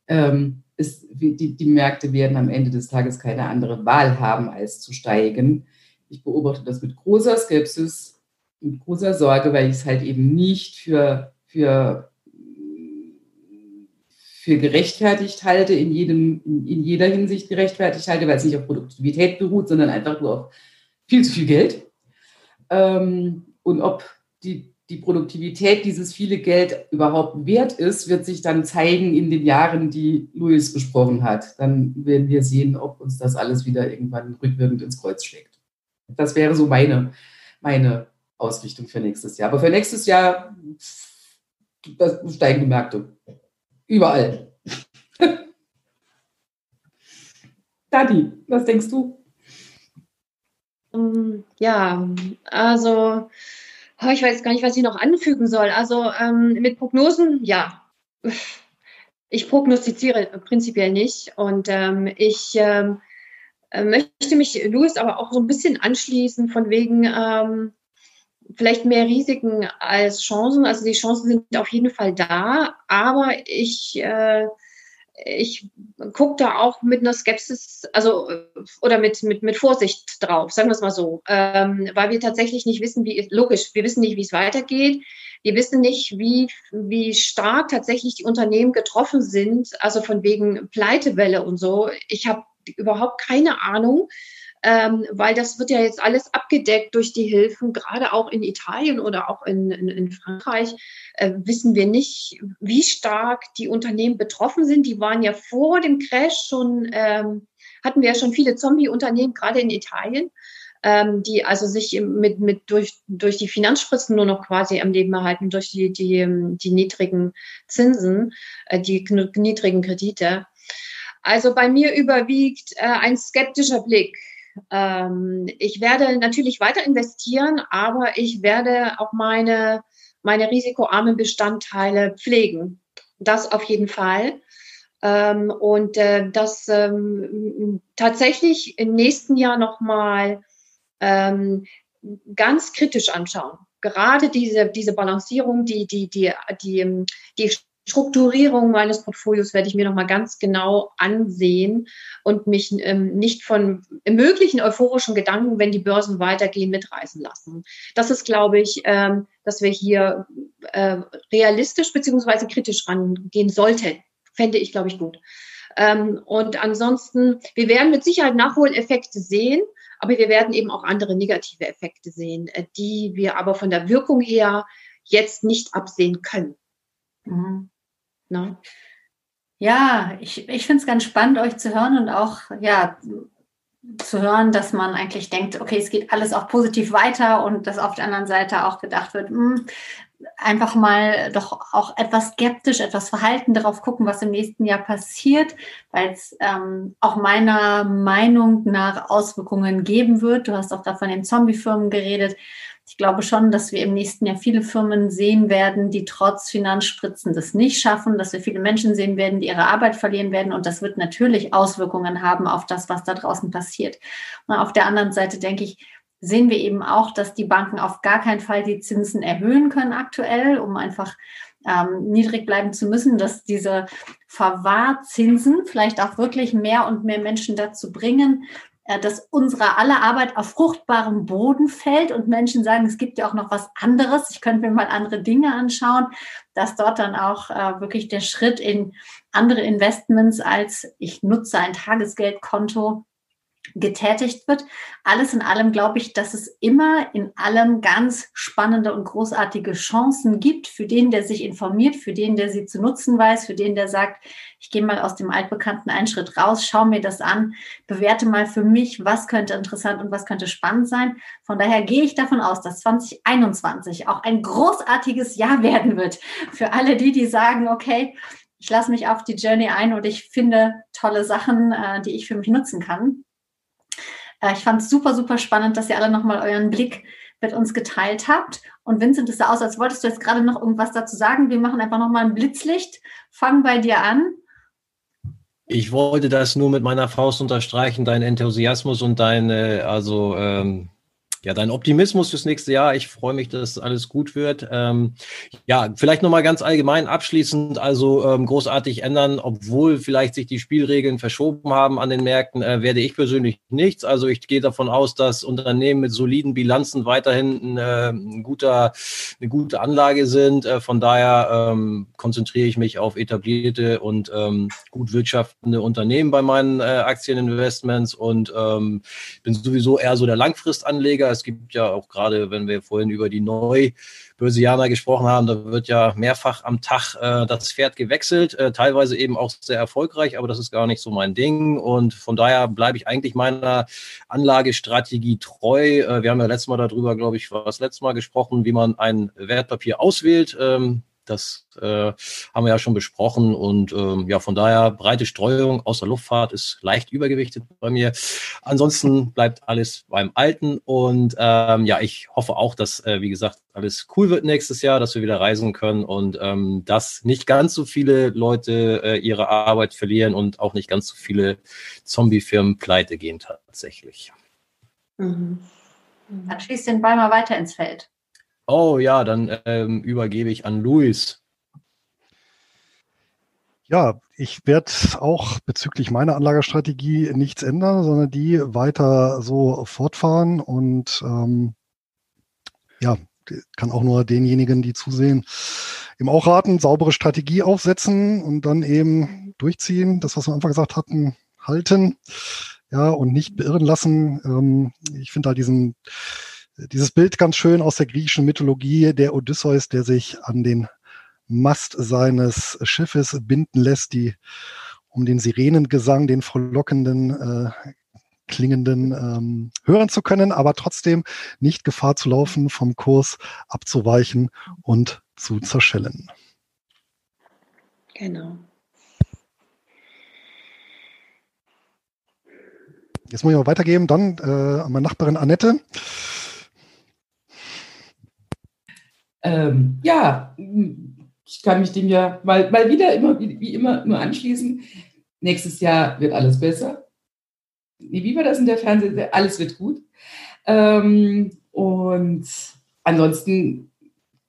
ähm, ist, die, die Märkte werden am Ende des Tages keine andere Wahl haben, als zu steigen. Ich beobachte das mit großer Skepsis, mit großer Sorge, weil ich es halt eben nicht für, für für gerechtfertigt halte, in, jedem, in jeder Hinsicht gerechtfertigt halte, weil es nicht auf Produktivität beruht, sondern einfach nur auf viel zu viel Geld. Ähm, und ob die, die Produktivität dieses viele Geld überhaupt wert ist, wird sich dann zeigen in den Jahren, die Louis besprochen hat. Dann werden wir sehen, ob uns das alles wieder irgendwann rückwirkend ins Kreuz schlägt. Das wäre so meine, meine Ausrichtung für nächstes Jahr. Aber für nächstes Jahr steigen die Märkte. Überall. Dadi, was denkst du? Ähm, ja, also Oh, ich weiß gar nicht, was ich noch anfügen soll. Also ähm, mit Prognosen, ja. Ich prognostiziere prinzipiell nicht und ähm, ich ähm, äh, möchte mich Louis aber auch so ein bisschen anschließen von wegen ähm, vielleicht mehr Risiken als Chancen. Also die Chancen sind auf jeden Fall da, aber ich äh, ich gucke da auch mit einer Skepsis, also oder mit, mit, mit Vorsicht drauf, sagen wir es mal so, ähm, weil wir tatsächlich nicht wissen, wie logisch, wir wissen nicht, wie es weitergeht. Wir wissen nicht, wie, wie stark tatsächlich die Unternehmen getroffen sind, also von wegen Pleitewelle und so. Ich habe überhaupt keine Ahnung ähm, weil das wird ja jetzt alles abgedeckt durch die Hilfen, gerade auch in Italien oder auch in, in, in Frankreich. Äh, wissen wir nicht, wie stark die Unternehmen betroffen sind. Die waren ja vor dem Crash schon, ähm, hatten wir ja schon viele Zombie-Unternehmen, gerade in Italien. Ähm, die also sich mit, mit durch, durch die Finanzspritzen nur noch quasi am Leben erhalten, durch die, die, die niedrigen Zinsen, äh, die niedrigen Kredite. Also bei mir überwiegt äh, ein skeptischer Blick ähm, ich werde natürlich weiter investieren, aber ich werde auch meine, meine risikoarmen Bestandteile pflegen. Das auf jeden Fall. Ähm, und äh, das ähm, tatsächlich im nächsten Jahr nochmal ähm, ganz kritisch anschauen. Gerade diese, diese Balancierung, die, die, die, die, die Strukturierung meines Portfolios werde ich mir nochmal ganz genau ansehen und mich ähm, nicht von möglichen euphorischen Gedanken, wenn die Börsen weitergehen, mitreißen lassen. Das ist, glaube ich, ähm, dass wir hier äh, realistisch beziehungsweise kritisch rangehen sollten. Fände ich, glaube ich, gut. Ähm, und ansonsten, wir werden mit Sicherheit Nachholeffekte sehen, aber wir werden eben auch andere negative Effekte sehen, äh, die wir aber von der Wirkung her jetzt nicht absehen können. Mhm. Ne? Ja, ich, ich finde es ganz spannend, euch zu hören und auch ja, zu hören, dass man eigentlich denkt, okay, es geht alles auch positiv weiter und dass auf der anderen Seite auch gedacht wird, mh, hm, einfach mal doch auch etwas skeptisch, etwas verhalten darauf gucken, was im nächsten Jahr passiert, weil es ähm, auch meiner Meinung nach Auswirkungen geben wird. Du hast auch da von den Zombie-Firmen geredet ich glaube schon, dass wir im nächsten Jahr viele Firmen sehen werden, die trotz Finanzspritzen das nicht schaffen, dass wir viele Menschen sehen werden, die ihre Arbeit verlieren werden. Und das wird natürlich Auswirkungen haben auf das, was da draußen passiert. Und auf der anderen Seite denke ich, sehen wir eben auch, dass die Banken auf gar keinen Fall die Zinsen erhöhen können aktuell, um einfach ähm, niedrig bleiben zu müssen, dass diese Verwahrzinsen vielleicht auch wirklich mehr und mehr Menschen dazu bringen, dass unsere aller Arbeit auf fruchtbarem Boden fällt und Menschen sagen, es gibt ja auch noch was anderes, ich könnte mir mal andere Dinge anschauen, dass dort dann auch äh, wirklich der Schritt in andere Investments als ich nutze ein Tagesgeldkonto getätigt wird. Alles in allem glaube ich, dass es immer in allem ganz spannende und großartige Chancen gibt für den, der sich informiert, für den, der sie zu nutzen weiß, für den, der sagt, ich gehe mal aus dem Altbekannten einen Schritt raus, schaue mir das an, bewerte mal für mich, was könnte interessant und was könnte spannend sein. Von daher gehe ich davon aus, dass 2021 auch ein großartiges Jahr werden wird für alle die, die sagen, okay, ich lasse mich auf die Journey ein und ich finde tolle Sachen, äh, die ich für mich nutzen kann. Äh, ich fand es super, super spannend, dass ihr alle nochmal euren Blick mit uns geteilt habt. Und Vincent, es sah aus, als wolltest du jetzt gerade noch irgendwas dazu sagen. Wir machen einfach nochmal ein Blitzlicht. Fang bei dir an. Ich wollte das nur mit meiner Faust unterstreichen, dein Enthusiasmus und deine, also ähm, ja, dein Optimismus fürs nächste Jahr. Ich freue mich, dass alles gut wird. Ähm, ja, vielleicht nochmal ganz allgemein abschließend, also ähm, großartig ändern, obwohl vielleicht sich die Spielregeln verschoben haben an den Märkten, äh, werde ich persönlich nichts. Also ich gehe davon aus, dass Unternehmen mit soliden Bilanzen weiterhin äh, ein guter, eine gute Anlage sind. Äh, von daher ähm, konzentriere ich mich auf etablierte und ähm, gut wirtschaftende Unternehmen bei meinen äh, Aktieninvestments und ähm, bin sowieso eher so der Langfristanleger es gibt ja auch gerade, wenn wir vorhin über die Neubörsianer gesprochen haben, da wird ja mehrfach am Tag äh, das Pferd gewechselt, äh, teilweise eben auch sehr erfolgreich, aber das ist gar nicht so mein Ding. Und von daher bleibe ich eigentlich meiner Anlagestrategie treu. Äh, wir haben ja letztes Mal darüber, glaube ich, war das letzte Mal gesprochen, wie man ein Wertpapier auswählt. Ähm, Das äh, haben wir ja schon besprochen und ähm, ja, von daher breite Streuung außer Luftfahrt ist leicht übergewichtet bei mir. Ansonsten bleibt alles beim Alten und ähm, ja, ich hoffe auch, dass, äh, wie gesagt, alles cool wird nächstes Jahr, dass wir wieder reisen können und ähm, dass nicht ganz so viele Leute äh, ihre Arbeit verlieren und auch nicht ganz so viele Zombie-Firmen pleite gehen tatsächlich. Mhm. Dann schießt den Ball mal weiter ins Feld. Oh ja, dann ähm, übergebe ich an Luis. Ja, ich werde auch bezüglich meiner Anlagestrategie nichts ändern, sondern die weiter so fortfahren und ähm, ja, kann auch nur denjenigen, die zusehen, eben auch raten, saubere Strategie aufsetzen und dann eben durchziehen, das, was wir am Anfang gesagt hatten, halten, ja, und nicht beirren lassen. Ähm, ich finde da diesen dieses Bild ganz schön aus der griechischen Mythologie, der Odysseus, der sich an den Mast seines Schiffes binden lässt, die um den Sirenengesang, den frohlockenden, äh, klingenden ähm, hören zu können, aber trotzdem nicht Gefahr zu laufen, vom Kurs abzuweichen und zu zerschellen. Genau. Jetzt muss ich mal weitergeben, dann äh, an meine Nachbarin Annette. Ähm, ja, ich kann mich dem ja mal, mal wieder immer, wie, immer nur anschließen. Nächstes Jahr wird alles besser. Wie war das in der Fernsehserie? Alles wird gut. Ähm, und ansonsten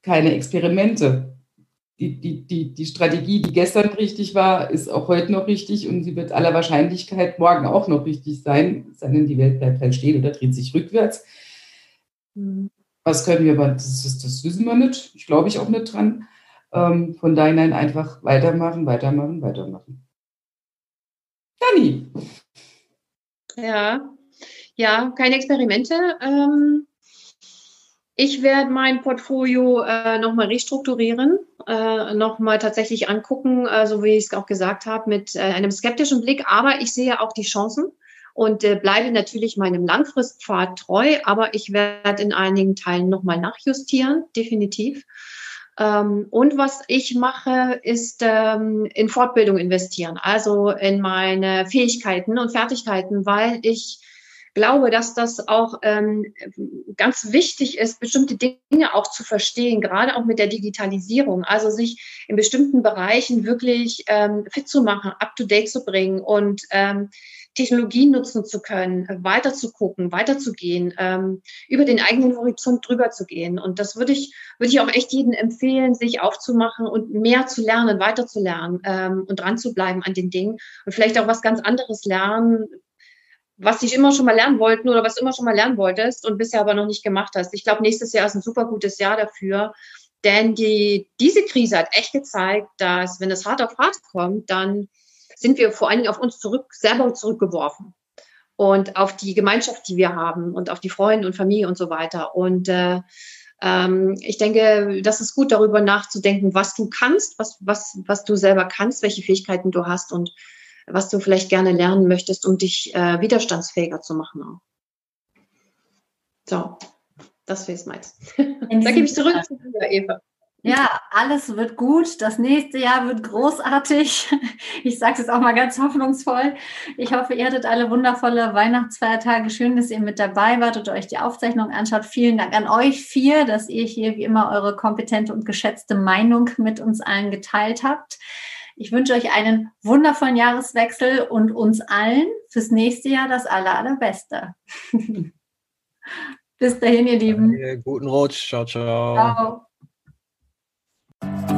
keine Experimente. Die, die, die, die Strategie, die gestern richtig war, ist auch heute noch richtig und sie wird aller Wahrscheinlichkeit morgen auch noch richtig sein, sei denn die Welt bleibt halt stehen oder dreht sich rückwärts. Mhm. Was können wir, aber das, das, das wissen wir nicht. Ich glaube ich auch nicht dran. Ähm, von daher einfach weitermachen, weitermachen, weitermachen. Dani. Ja, ja, keine Experimente. Ähm, ich werde mein Portfolio äh, nochmal restrukturieren, äh, nochmal tatsächlich angucken, äh, so wie ich es auch gesagt habe, mit äh, einem skeptischen Blick. Aber ich sehe auch die Chancen und äh, bleibe natürlich meinem Langfristpfad treu, aber ich werde in einigen Teilen nochmal nachjustieren, definitiv. Ähm, und was ich mache, ist ähm, in Fortbildung investieren, also in meine Fähigkeiten und Fertigkeiten, weil ich glaube, dass das auch ähm, ganz wichtig ist, bestimmte Dinge auch zu verstehen, gerade auch mit der Digitalisierung. Also sich in bestimmten Bereichen wirklich ähm, fit zu machen, up to date zu bringen und ähm, Technologien nutzen zu können, weiter zu gucken, weiterzugehen, ähm, über den eigenen Horizont drüber zu gehen. Und das würde ich, würde ich auch echt jedem empfehlen, sich aufzumachen und mehr zu lernen, weiter zu lernen ähm, und dran zu bleiben an den Dingen und vielleicht auch was ganz anderes lernen, was ich immer schon mal lernen wollten oder was du immer schon mal lernen wolltest und bisher aber noch nicht gemacht hast. Ich glaube, nächstes Jahr ist ein super gutes Jahr dafür. Denn die, diese Krise hat echt gezeigt, dass wenn es hart auf hart kommt, dann sind wir vor allen Dingen auf uns zurück, selber zurückgeworfen und auf die Gemeinschaft, die wir haben und auf die Freunde und Familie und so weiter. Und äh, ähm, ich denke, das ist gut, darüber nachzudenken, was du kannst, was, was, was du selber kannst, welche Fähigkeiten du hast und was du vielleicht gerne lernen möchtest, um dich äh, widerstandsfähiger zu machen. Auch. So, das wäre es meins. da gebe ich zurück zu dir, Eva. Ja, alles wird gut. Das nächste Jahr wird großartig. Ich sage es auch mal ganz hoffnungsvoll. Ich hoffe, ihr hattet alle wundervolle Weihnachtsfeiertage. Schön, dass ihr mit dabei wart und euch die Aufzeichnung anschaut. Vielen Dank an euch vier, dass ihr hier wie immer eure kompetente und geschätzte Meinung mit uns allen geteilt habt. Ich wünsche euch einen wundervollen Jahreswechsel und uns allen fürs nächste Jahr das aller, allerbeste. Bis dahin, ihr Lieben. Guten Rutsch. Ciao, ciao. Ciao. Bye.